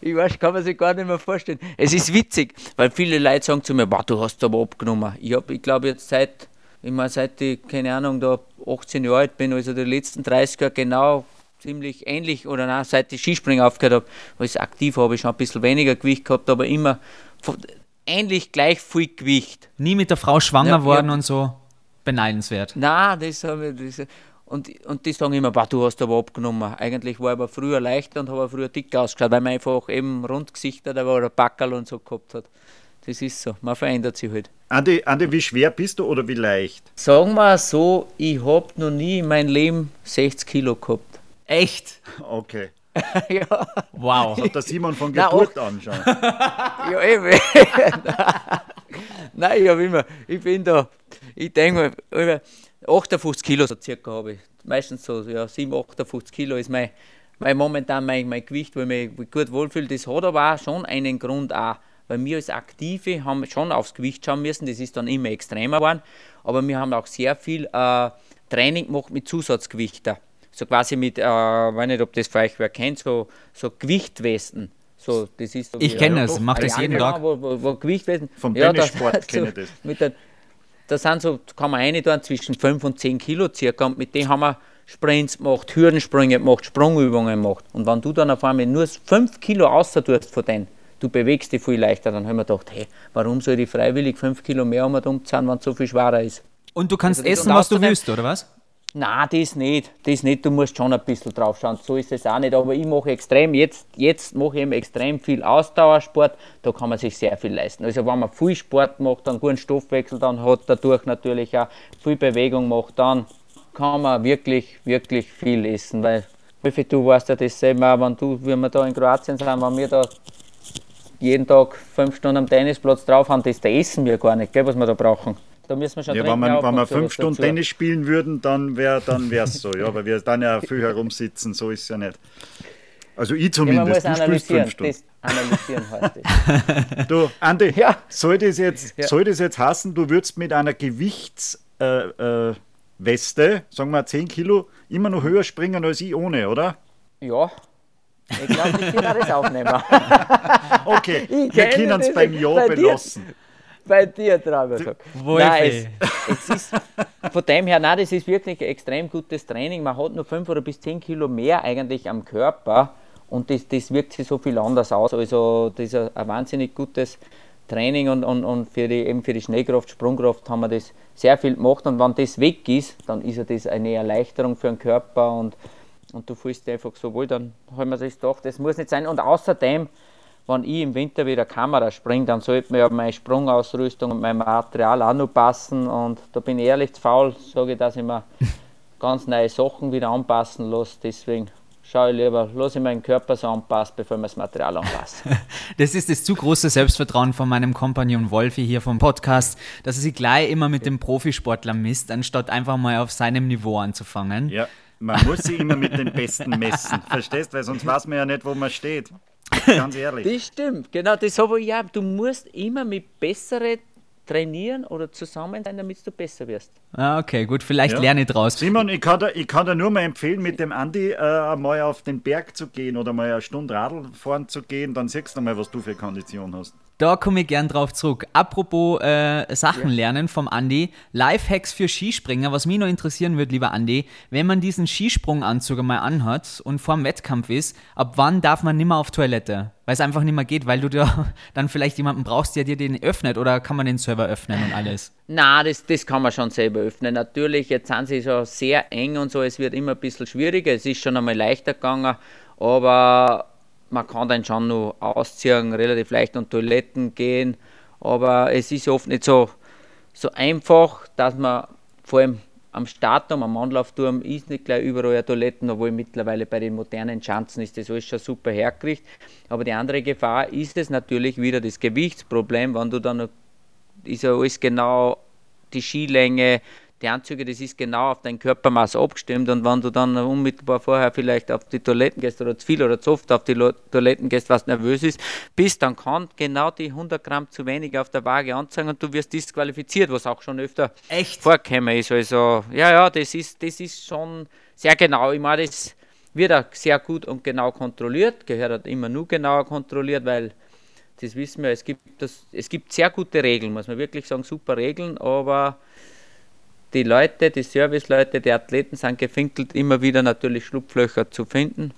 ich weiß, kann man sich gar nicht mehr vorstellen. Es ist witzig, weil viele Leute sagen zu mir, wow, du hast aber abgenommen. Ich ich glaube jetzt seit, ich meine, seit ich, keine Ahnung, da 18 Jahre alt bin, also die letzten 30 Jahre genau ziemlich ähnlich oder nein, seit ich Skispringen aufgehört habe, ich aktiv habe, ich schon ein bisschen weniger Gewicht gehabt, aber immer ähnlich gleich viel Gewicht. Nie mit der Frau schwanger ja, worden ja. und so. Beneidenswert. Nein, das habe ich. Das, und, und die sagen immer, du hast aber abgenommen. Eigentlich war ich aber früher leichter und habe früher dick ausgeschaut, weil man einfach eben Rundgesichter, da war ein Backerl und so gehabt hat. Das ist so, man verändert sich halt. Andi, Andi, wie schwer bist du oder wie leicht? Sagen wir so, ich habe noch nie in meinem Leben 60 Kilo gehabt. Echt? Okay. ja. Wow. Das hat der Simon von Geburt an schon. ja, eben. Nein, ich habe immer, ich bin da, ich denke mal, 58 Kilo so circa habe ich. Meistens so, ja, 7, 58 Kilo ist mein, mein momentan mein, mein Gewicht, weil ich mich gut wohlfühle. Das hat aber auch schon einen Grund auch, weil wir als Aktive haben schon aufs Gewicht schauen müssen, das ist dann immer extremer geworden, aber wir haben auch sehr viel äh, Training gemacht mit Zusatzgewichten. So quasi mit, äh, weiß nicht, ob das vielleicht wer kennt, so, so Gewichtwesten. So, das ist so ich kenne das, mache das jeden Tag. Wo, wo, wo Gewichtwesten. Vom ja, Tennissport kenne ich das. Mit der, da sind so, kann man eine tun, zwischen 5 und 10 Kilo circa. Und mit denen haben wir Sprints gemacht, Hürdensprünge gemacht, Sprungübungen gemacht. Und wenn du dann auf einmal nur 5 Kilo außer tust von denen, du bewegst dich viel leichter, dann haben wir gedacht, hey, warum soll ich freiwillig 5 Kilo mehr umziehen, wenn es so viel schwerer ist? Und du kannst also, essen, was du willst, oder was? Nein, das nicht. Das nicht. Du musst schon ein bisschen drauf schauen. So ist es auch nicht. Aber ich mache extrem, jetzt, jetzt mache ich eben extrem viel Ausdauersport. Da kann man sich sehr viel leisten. Also wenn man viel Sport macht, einen guten Stoffwechsel dann hat, dadurch natürlich auch viel Bewegung macht, dann kann man wirklich, wirklich viel essen. Weil, wie du weißt ja das selber, wenn du, wenn wir da in Kroatien sind, wenn wir da jeden Tag fünf Stunden am Tennisplatz drauf haben, das da essen wir gar nicht, gell, was wir da brauchen. Da müssen wir schon ja, wenn, man, wenn wir fünf Stunden dazu. Tennis spielen würden, dann wäre dann es so, ja, weil wir dann ja viel herumsitzen, so ist es ja nicht. Also ich zumindest, ja, du spielst fünf Stunden. Das analysieren heißt das. Du, Andi, ja. soll, das jetzt, ja. soll das jetzt hassen, du würdest mit einer Gewichtsweste, äh, äh, sagen wir 10 Kilo, immer noch höher springen als ich ohne, oder? Ja, ich glaube, ich kann das aufnehmen. okay, wir können es beim Ja belassen. Bei dir dran. Nein, es, es, ist von dem her, nein, das ist wirklich ein extrem gutes Training. Man hat nur 5 oder bis 10 Kilo mehr eigentlich am Körper und das, das wirkt sich so viel anders aus. Also das ist ein, ein wahnsinnig gutes Training und, und, und für, die, eben für die Schnellkraft, Sprungkraft haben wir das sehr viel gemacht und wenn das weg ist, dann ist ja das eine Erleichterung für den Körper und, und du fühlst dich einfach so wohl, dann haben wir das doch, das muss nicht sein. Und außerdem, wenn ich im Winter wieder Kamera springe, dann sollte mir ja meine Sprungausrüstung und mein Material auch noch passen. Und da bin ich ehrlich zu faul, sage ich, dass ich mir ganz neue Sachen wieder anpassen lasse. Deswegen schaue ich lieber, lasse ich meinen Körper so anpassen, bevor ich das Material anpasse. Das ist das zu große Selbstvertrauen von meinem Kompagnon Wolfi hier vom Podcast, dass er sich gleich immer mit dem Profisportler misst, anstatt einfach mal auf seinem Niveau anzufangen. Ja, man muss sich immer mit den Besten messen. Verstehst? Weil sonst weiß man ja nicht, wo man steht. Ganz ehrlich. Das stimmt, genau. Das habe ich ja. Du musst immer mit besseren trainieren oder zusammen sein, damit du besser wirst. Ah, okay, gut, vielleicht ja. lerne ich draus. Simon, ich kann, da, ich kann dir nur mal empfehlen, mit dem Andi äh, mal auf den Berg zu gehen oder mal eine Stunde Radl fahren zu gehen, dann siehst du mal, was du für Kondition hast. Da komme ich gern drauf zurück. Apropos äh, Sachen ja. lernen vom Andi, Lifehacks für Skispringer. Was mich noch interessieren wird, lieber Andi, wenn man diesen Skisprunganzug einmal anhat und vor dem Wettkampf ist, ab wann darf man nimmer auf Toilette? Weil es einfach nicht mehr geht, weil du da dann vielleicht jemanden brauchst, der dir den öffnet oder kann man den Server öffnen und alles? Na, das, das kann man schon selber öffnen. Natürlich, jetzt sind sie so sehr eng und so, es wird immer ein bisschen schwieriger. Es ist schon einmal leichter gegangen, aber man kann dann schon noch ausziehen, relativ leicht an Toiletten gehen, aber es ist oft nicht so, so einfach, dass man vor allem am Startturm, am Anlaufturm ist nicht gleich überall eine Toiletten, obwohl mittlerweile bei den modernen Schanzen ist das alles schon super hergekriegt. Aber die andere Gefahr ist es natürlich wieder das Gewichtsproblem, wenn du dann ist ja alles genau die Skilänge, die Anzüge, das ist genau auf dein Körpermaß abgestimmt und wenn du dann unmittelbar vorher vielleicht auf die Toiletten gehst oder zu viel oder zu oft auf die Toiletten gehst, was nervös ist, bist, dann kann genau die 100 Gramm zu wenig auf der Waage anzeigen und du wirst disqualifiziert, was auch schon öfter Echt? vorgekommen ist. Also ja, ja, das ist, das ist schon sehr genau. Ich meine, das wird auch sehr gut und genau kontrolliert, gehört halt immer nur genauer kontrolliert, weil das wissen wir, es gibt, das, es gibt sehr gute Regeln, muss man wirklich sagen, super Regeln, aber die Leute, die Serviceleute, die Athleten sind gefinkelt, immer wieder natürlich Schlupflöcher zu finden.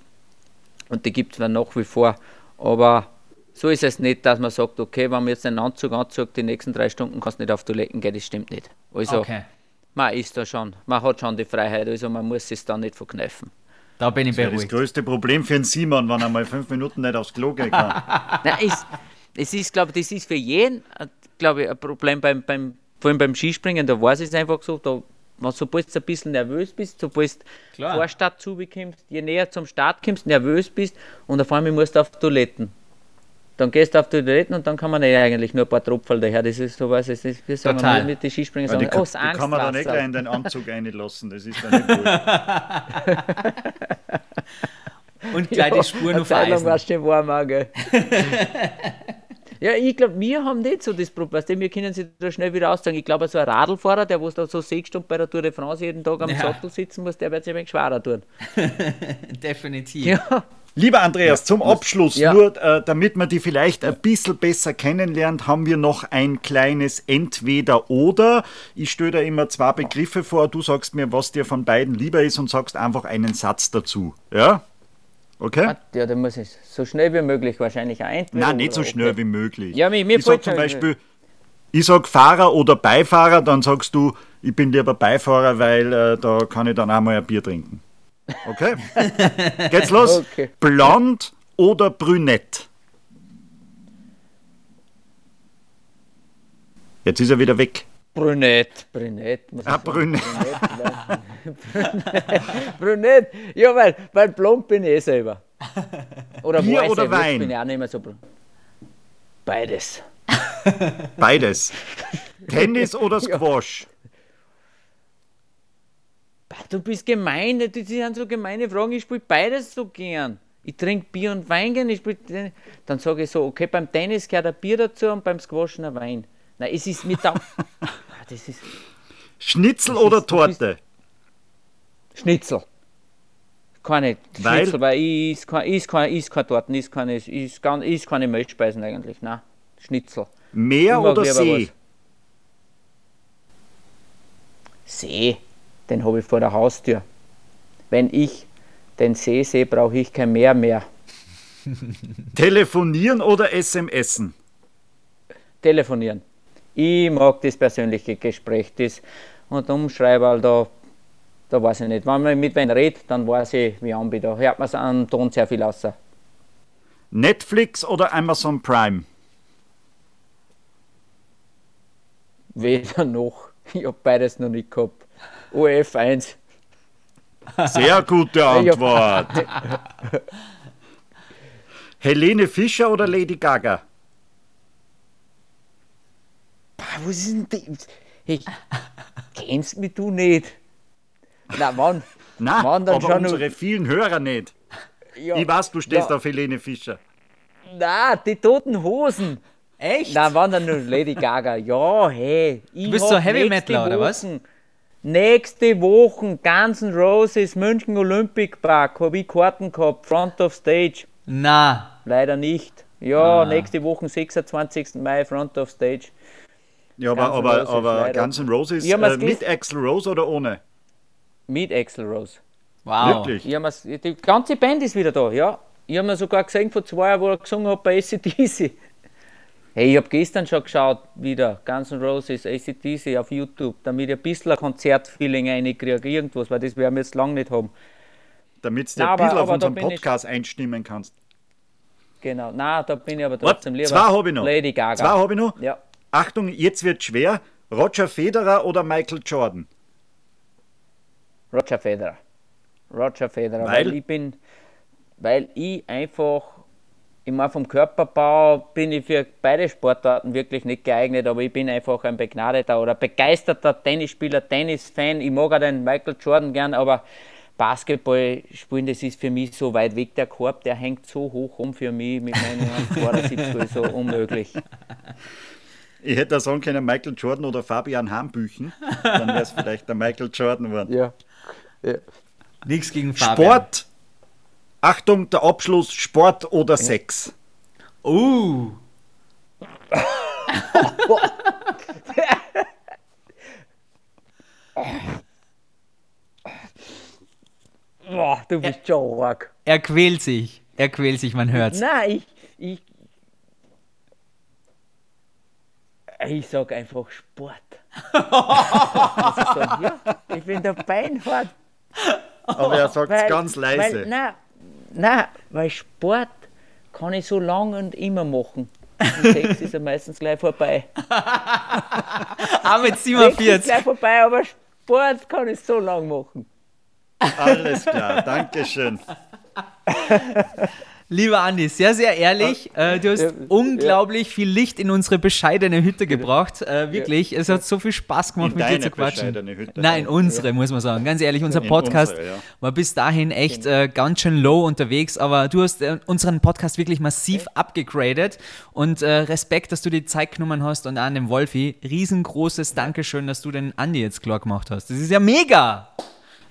Und die gibt es dann nach wie vor. Aber so ist es nicht, dass man sagt, okay, wenn man jetzt einen Anzug anzieht, die nächsten drei Stunden kannst du nicht auf Toiletten gehen, das stimmt nicht. Also Okay. man ist da schon, man hat schon die Freiheit, also man muss es dann nicht verkneifen. Da bin ich Das beruhigt. größte Problem für den Simon, wenn er mal fünf Minuten nicht aufs Klo gehen kann. Nein, es, es ist, glaube ich, das ist für jeden, äh, glaube ich, ein Problem beim, beim, vor allem beim Skispringen, da weiß ich es einfach so, da, wenn sobald du ein bisschen nervös bist, sobald du Klar. Vorstadt zubekommst, je näher zum Start kommst, nervös bist und auf einmal musst du auf die Toiletten. Dann gehst du auf die Toiletten und dann kann man nicht eigentlich nur ein paar Tropfen daher. Das ist so was, es ist, wir sagen Total. wir mit den Skispringen, sagen, die, oh, kann- das die kann man dann nicht gleich in den Anzug reinlassen. Das ist dann nicht gut. Und gleich die Spuren auf Zeit lang Eisen. warst du warm, auch, gell? Ja, ich glaube, wir haben nicht so das Problem. Weißt du, Wir können sich da schnell wieder aussagen. Ich glaube, so ein Radlfahrer, der wo da so sechs Stunden bei der Tour de France jeden Tag am Ja. Sattel sitzen muss, der wird sich ein wenig schwerer tun. Definitiv. Ja, Lieber Andreas, zum Abschluss, Ja. nur äh, damit man die vielleicht ein bisschen besser kennenlernt, haben wir noch ein kleines Entweder-Oder. Ich stelle da immer zwei Begriffe vor, du sagst mir, was dir von beiden lieber ist und sagst einfach einen Satz dazu. Ja? Okay? ja da muss ich so schnell wie möglich wahrscheinlich ein. Nein, nicht so schnell wie möglich. Ja, mir- mir ich sag fällt zum Beispiel, ich sag Fahrer oder Beifahrer, dann sagst du, ich bin lieber Beifahrer, weil äh, da kann ich dann auch mal ein Bier trinken. Okay? Geht's los? Okay. Blond oder brünett? Jetzt ist er wieder weg. Brünett, Brünett. Muss Ah, brünett. Brünett. Brünett. Ja, weil, weil blond bin ich eh selber. Oder Bier weiß oder ich, Wein? bin ich auch nicht mehr so blond. Beides. Beides. Tennis oder Squash? Bah, Du bist gemein, das sind so gemeine Fragen. Ich spiele beides so gern. Ich trinke Bier und Wein gern. Ich spiel, dann sage ich so, okay, beim Tennis gehört ein Bier dazu und beim Squash ein Wein. Nein, es ist mit. Ah, das ist Schnitzel Das oder ist- Torte? Schnitzel. Keine Weil? Schnitzel, weil ich is kein, is kein, is kein Torten, is keine, is, gar- is keine Milchspeisen eigentlich. Nein, Schnitzel. Meer oder See? was. See, den habe ich vor der Haustür. Wenn ich den See sehe, brauche ich kein Meer mehr. Telefonieren oder SMSen? Telefonieren. Ich mag das persönliche Gespräch. Das, und umschreiben, da, da weiß ich nicht. Wenn man mit wem redet, dann weiß ich, wie an bin. Da hört man es an Ton sehr viel aus. Netflix oder Amazon Prime? Weder noch. Ich habe beides noch nicht gehabt. OF 1. Sehr gute. Antwort. Helene Fischer oder Lady Gaga? Was ist denn das? Hey, kennst mich du nicht? Na, wann? Na, Wann dann aber schon unsere vielen Hörer nicht. Ja, Ich weiß, du stehst ja. auf Helene Fischer. Na, die toten Hosen. Echt? Na, wann dann nur Lady Gaga? Ja, hey. Ich Du bist so Heavy Metaler, oder was? Nächste Woche Guns N' Roses München Olympic Park habe ich Karten gehabt, Front of Stage. Na, Leider nicht. Ja, Ah. nächste Woche, 26. Mai, Front of Stage. Ja, aber, Guns aber, Roses, aber. Guns N' Roses äh, mit. Axl Rose oder ohne? Mit Axl Rose. wow. Wirklich? Ich hab die ganze Band ist wieder da, ja. Ich habe mir sogar gesehen vor zwei Jahren, wo er gesungen hat bei ACDC. Hey, ich habe gestern schon geschaut, wieder Guns N' Roses, ACDC auf YouTube, damit ich ein bisschen ein Konzertfeeling reinkriege, irgendwas, weil das werden wir jetzt lange nicht haben. Damit du Na, ein bisschen auf unseren Podcast einstimmen kannst. Genau, na, da bin ich aber trotzdem lieber. zwei habe ich noch. Lady Gaga. Zwei habe ich noch. Ja, Achtung, jetzt wird schwer. Roger Federer oder Michael Jordan? Roger Federer. Roger Federer, Weil? weil, ich bin, weil ich einfach, meine, vom Körperbau bin ich für beide Sportarten wirklich nicht geeignet, aber ich bin einfach ein begnadeter oder begeisterter Tennisspieler, Tennisfan. Ich mag auch den Michael Jordan gern, aber Basketball spielen, das ist für mich so weit weg. Der Korb, der hängt so hoch um für mich mit meinen 72 so unmöglich. Ich hätte da sagen können, Michael Jordan oder Fabian Hambüchen. Dann wäre es vielleicht der Michael Jordan geworden. Ja. Ja. Nichts gegen Fabian. Sport. Achtung, der Abschluss: Sport oder Sex. Uh. Boah, du bist schon arg. Er quält sich. Er quält sich, man hört's. Nein, ich. Ich, ich sag einfach Sport. also, ja, ich bin der Beinhardt. Aber er sagt es ganz leise. Weil, nein, nein, weil Sport kann ich so lang und immer machen. Und Sex ist ja meistens gleich vorbei. Ah, mit Sex ist 47. gleich vorbei, aber Sport kann ich so lang machen. Alles klar, Dankeschön. Lieber Andi, sehr, sehr ehrlich. Äh, du hast Ja, unglaublich viel Licht in unsere bescheidene Hütte gebracht. Äh, wirklich, es hat so viel Spaß gemacht, In mit dir zu quatschen. bescheidene Hütte. Nein, unsere, muss man sagen. Ganz ehrlich, unser Podcast unsere, ja. war bis dahin echt äh, ganz schön low unterwegs, aber du hast äh, unseren Podcast wirklich massiv abgegradet und äh, Respekt, dass du die Zeit genommen hast und an dem Wolfi, riesengroßes Dankeschön, dass du den Andi jetzt klar gemacht hast. Das ist ja mega!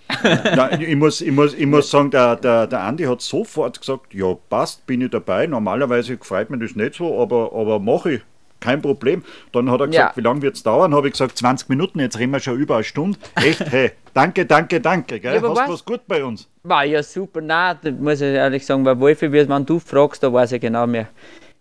Nein, ich, muss, ich, muss, ich muss sagen, der, der, der Andi hat sofort gesagt, ja passt, bin ich dabei. Normalerweise freut mich das nicht so, aber, aber mache ich. Kein Problem. Dann hat er gesagt, Ja. wie lange wird es dauern? Habe ich gesagt, 20 Minuten, jetzt reden wir schon über eine Stunde. Echt, hey, danke, danke, danke. Gell? Ja, Hast was- was gut bei uns? War ja super. Nein, das muss ich ehrlich sagen, weil Wolfi, wie- wenn du fragst, da weiß ich genau mehr.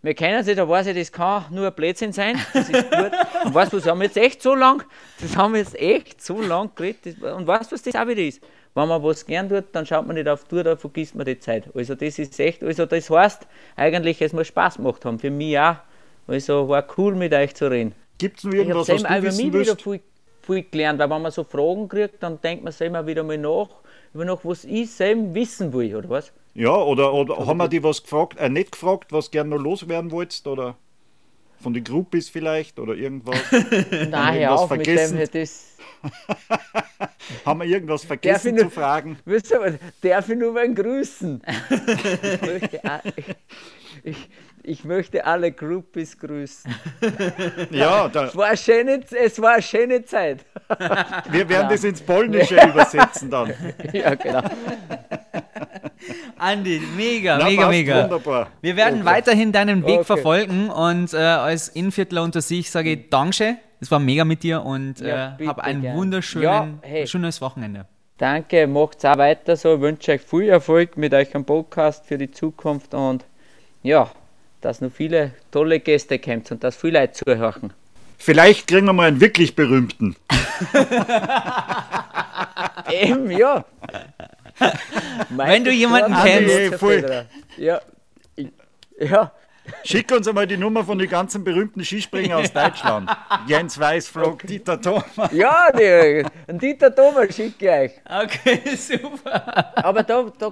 Wir kennen sie, da weiß ich, das kann nur ein Blödsinn sein. Das ist gut. Und weißt du, was, haben wir jetzt echt so lang, das haben wir jetzt echt so lang geredet. Das, und weißt du, was das auch wieder ist? Wenn man was gern tut, dann schaut man nicht auf die Tour, da vergisst man die Zeit. Also das ist echt, also das heißt eigentlich, es muss Spaß gemacht haben. Für mich auch. Also war cool mit euch zu reden. Gibt es noch Ich habe irgendwas, was du wissen mich wieder viel, viel gelernt, weil wenn man so Fragen kriegt, dann denkt man selber wieder mal nach, über noch, was ich selber wissen will, oder was? Ja, oder, oder haben wir die was gefragt, äh, nicht gefragt, was gern noch loswerden wolltest? Oder von den Groupies vielleicht? Oder irgendwas? Nein, hör auf mit vergessen? dem, das, haben wir irgendwas vergessen ich zu noch- fragen? Wisst ihr darf ich nur mal grüßen? ich, möchte, ich, ich möchte alle Groupies grüßen. Ja, da, Es war eine schöne, es war eine schöne Zeit. wir werden das ins Polnische übersetzen dann. ja, genau. Andi, mega, Na, mega, mega. Wunderbar. Wir werden weiterhin deinen Weg Okay. verfolgen und äh, als Innviertler unter sich sage ich Danke. Es war mega mit dir und Ja, äh, bitte hab ein gern. wunderschönes Ja, hey. schönes Wochenende. Danke, macht's auch weiter so. Ich wünsche euch viel Erfolg mit euch am Podcast für die Zukunft und ja, dass noch viele tolle Gäste kommt und dass viele Leute zuhören. Vielleicht kriegen wir mal einen wirklich berühmten. Eben, ja. Wenn du jemanden kennst. Nee, voll. Ja. Ich, ja. Schick uns einmal die Nummer von den ganzen berühmten Skispringer aus Deutschland. Jens Weißflog, Dieter Thomas. Ja, die, einen Dieter Thomas schicke ich euch. Okay, super. Aber da, da,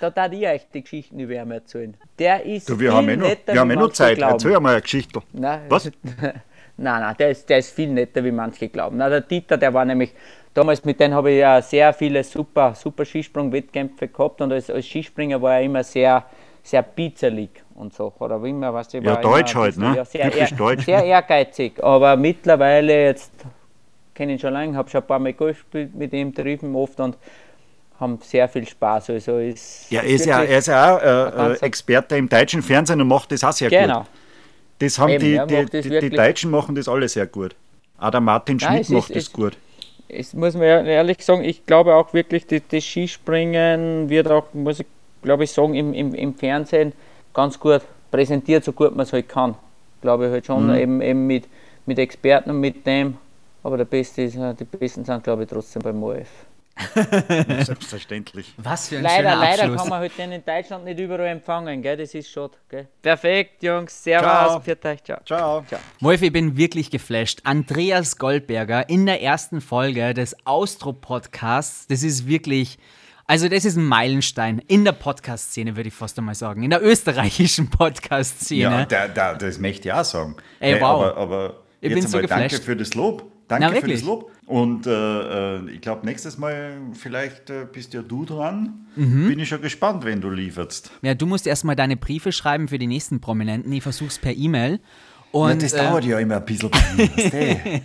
da darf ich euch die Geschichten über ihn erzählen. Der ist Du, wir viel haben eh noch, netter, wir haben wie eh noch Zeit. glauben. Erzähl mal eine Geschichte. Nein, Was? nein, nein, der ist, der ist viel netter, wie manche glauben. Na, der Dieter, der war nämlich, damals mit dem habe ich ja sehr viele super, super Skisprung-Wettkämpfe gehabt und als, als Skispringer war er immer sehr, sehr bizerlig und so. Oder wie immer, was ich Ja, deutsch immer halt, ne? Ja, sehr, Typisch ehr- deutsch. sehr ehrgeizig. Aber mittlerweile, jetzt kenne ich ihn schon lange, habe schon ein paar Mal Golf gespielt mit ihm, drüben oft und haben sehr viel Spaß. Also ist Ja, er ist ja, er ist ja auch äh, äh, Experte im deutschen Fernsehen und macht das auch sehr Genau. gut. Das haben Eben, die, die, die, die Deutschen machen das alle sehr gut. Auch der Martin Nein, Schmidt ist- macht das es- gut. Es muss man ehrlich sagen, ich glaube auch wirklich, die- das Skispringen wird auch, muss ich glaube ich sagen, im, im, im Fernsehen ganz gut präsentiert, so gut man es halt kann. Glaube ich halt schon, eben, eben mit, mit Experten und mit dem. Aber der Beste ist, äh, die Besten sind, glaube ich, trotzdem beim OF. Selbstverständlich. Was für ein Leider, schöner leider Abschluss. kann man halt den in Deutschland nicht überall empfangen, gell? das ist schade. Gell? Perfekt, Jungs, Ciao. Servus, für euch, ciao. Ciao. Wolf, ich bin wirklich geflasht. Andreas Goldberger in der ersten Folge des Austro-Podcasts. Das ist wirklich, also das ist ein Meilenstein in der Podcast-Szene, würde ich fast einmal sagen. In der österreichischen Podcast-Szene. Ja, da, da, das möchte ich auch sagen. Ey, Hey, wow. Aber, aber Ich jetzt bin so einmal danke geflasht. für das Lob. Danke Na, für das Lob. Und äh, äh, ich glaube, nächstes Mal vielleicht äh, bist ja du dran. Mhm. Bin ich schon gespannt, wenn du lieferst. Ja, du musst erstmal deine Briefe schreiben für die nächsten Prominenten. Ich versuch's per E-Mail. Und, ja, das äh, dauert ja immer ein bisschen.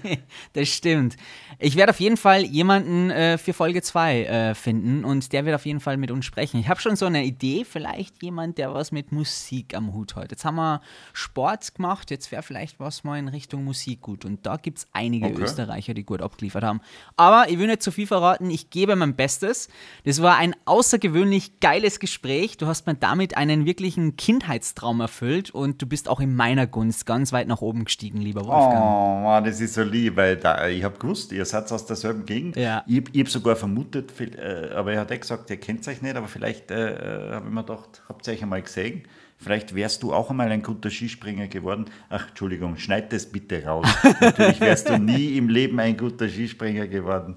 Das stimmt. Ich werde auf jeden Fall jemanden äh, für Folge 2 äh, finden und der wird auf jeden Fall mit uns sprechen. Ich habe schon so eine Idee, vielleicht jemand, der was mit Musik am Hut hat. Jetzt haben wir Sport gemacht, jetzt wäre vielleicht was mal in Richtung Musik gut. Und da gibt es einige Okay. Österreicher, die gut abgeliefert haben. Aber ich will nicht zu viel verraten, ich gebe mein Bestes. Das war ein außergewöhnlich geiles Gespräch. Du hast mir damit einen wirklichen Kindheitstraum erfüllt und du bist auch in meiner Gunst ganz weit nach oben gestiegen, lieber Wolfgang. Oh, Mann, das ist so lieb, weil da, ich habe gewusst, ihr seid aus derselben Gegend. Ja. Ich, ich habe sogar vermutet, äh, aber er hat eh gesagt, ihr kennt euch nicht, aber vielleicht äh, äh, habe ich mir gedacht, habt ihr euch einmal gesehen? Vielleicht wärst du auch einmal ein guter Skispringer geworden. Ach, Entschuldigung, schneid das bitte raus. Natürlich wärst du nie im Leben ein guter Skispringer geworden.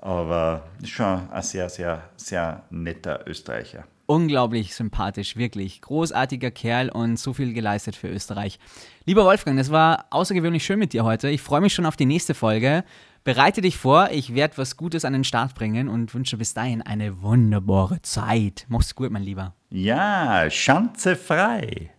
Aber schon ein sehr, sehr, sehr netter Österreicher. Unglaublich sympathisch, wirklich. Großartiger Kerl und so viel geleistet für Österreich. Lieber Wolfgang, das war außergewöhnlich schön mit dir heute. Ich freue mich schon auf die nächste Folge. Bereite dich vor, ich werde was Gutes an den Start bringen und wünsche bis dahin eine wunderbare Zeit. Mach's gut, mein Lieber. Ja, Schanze frei.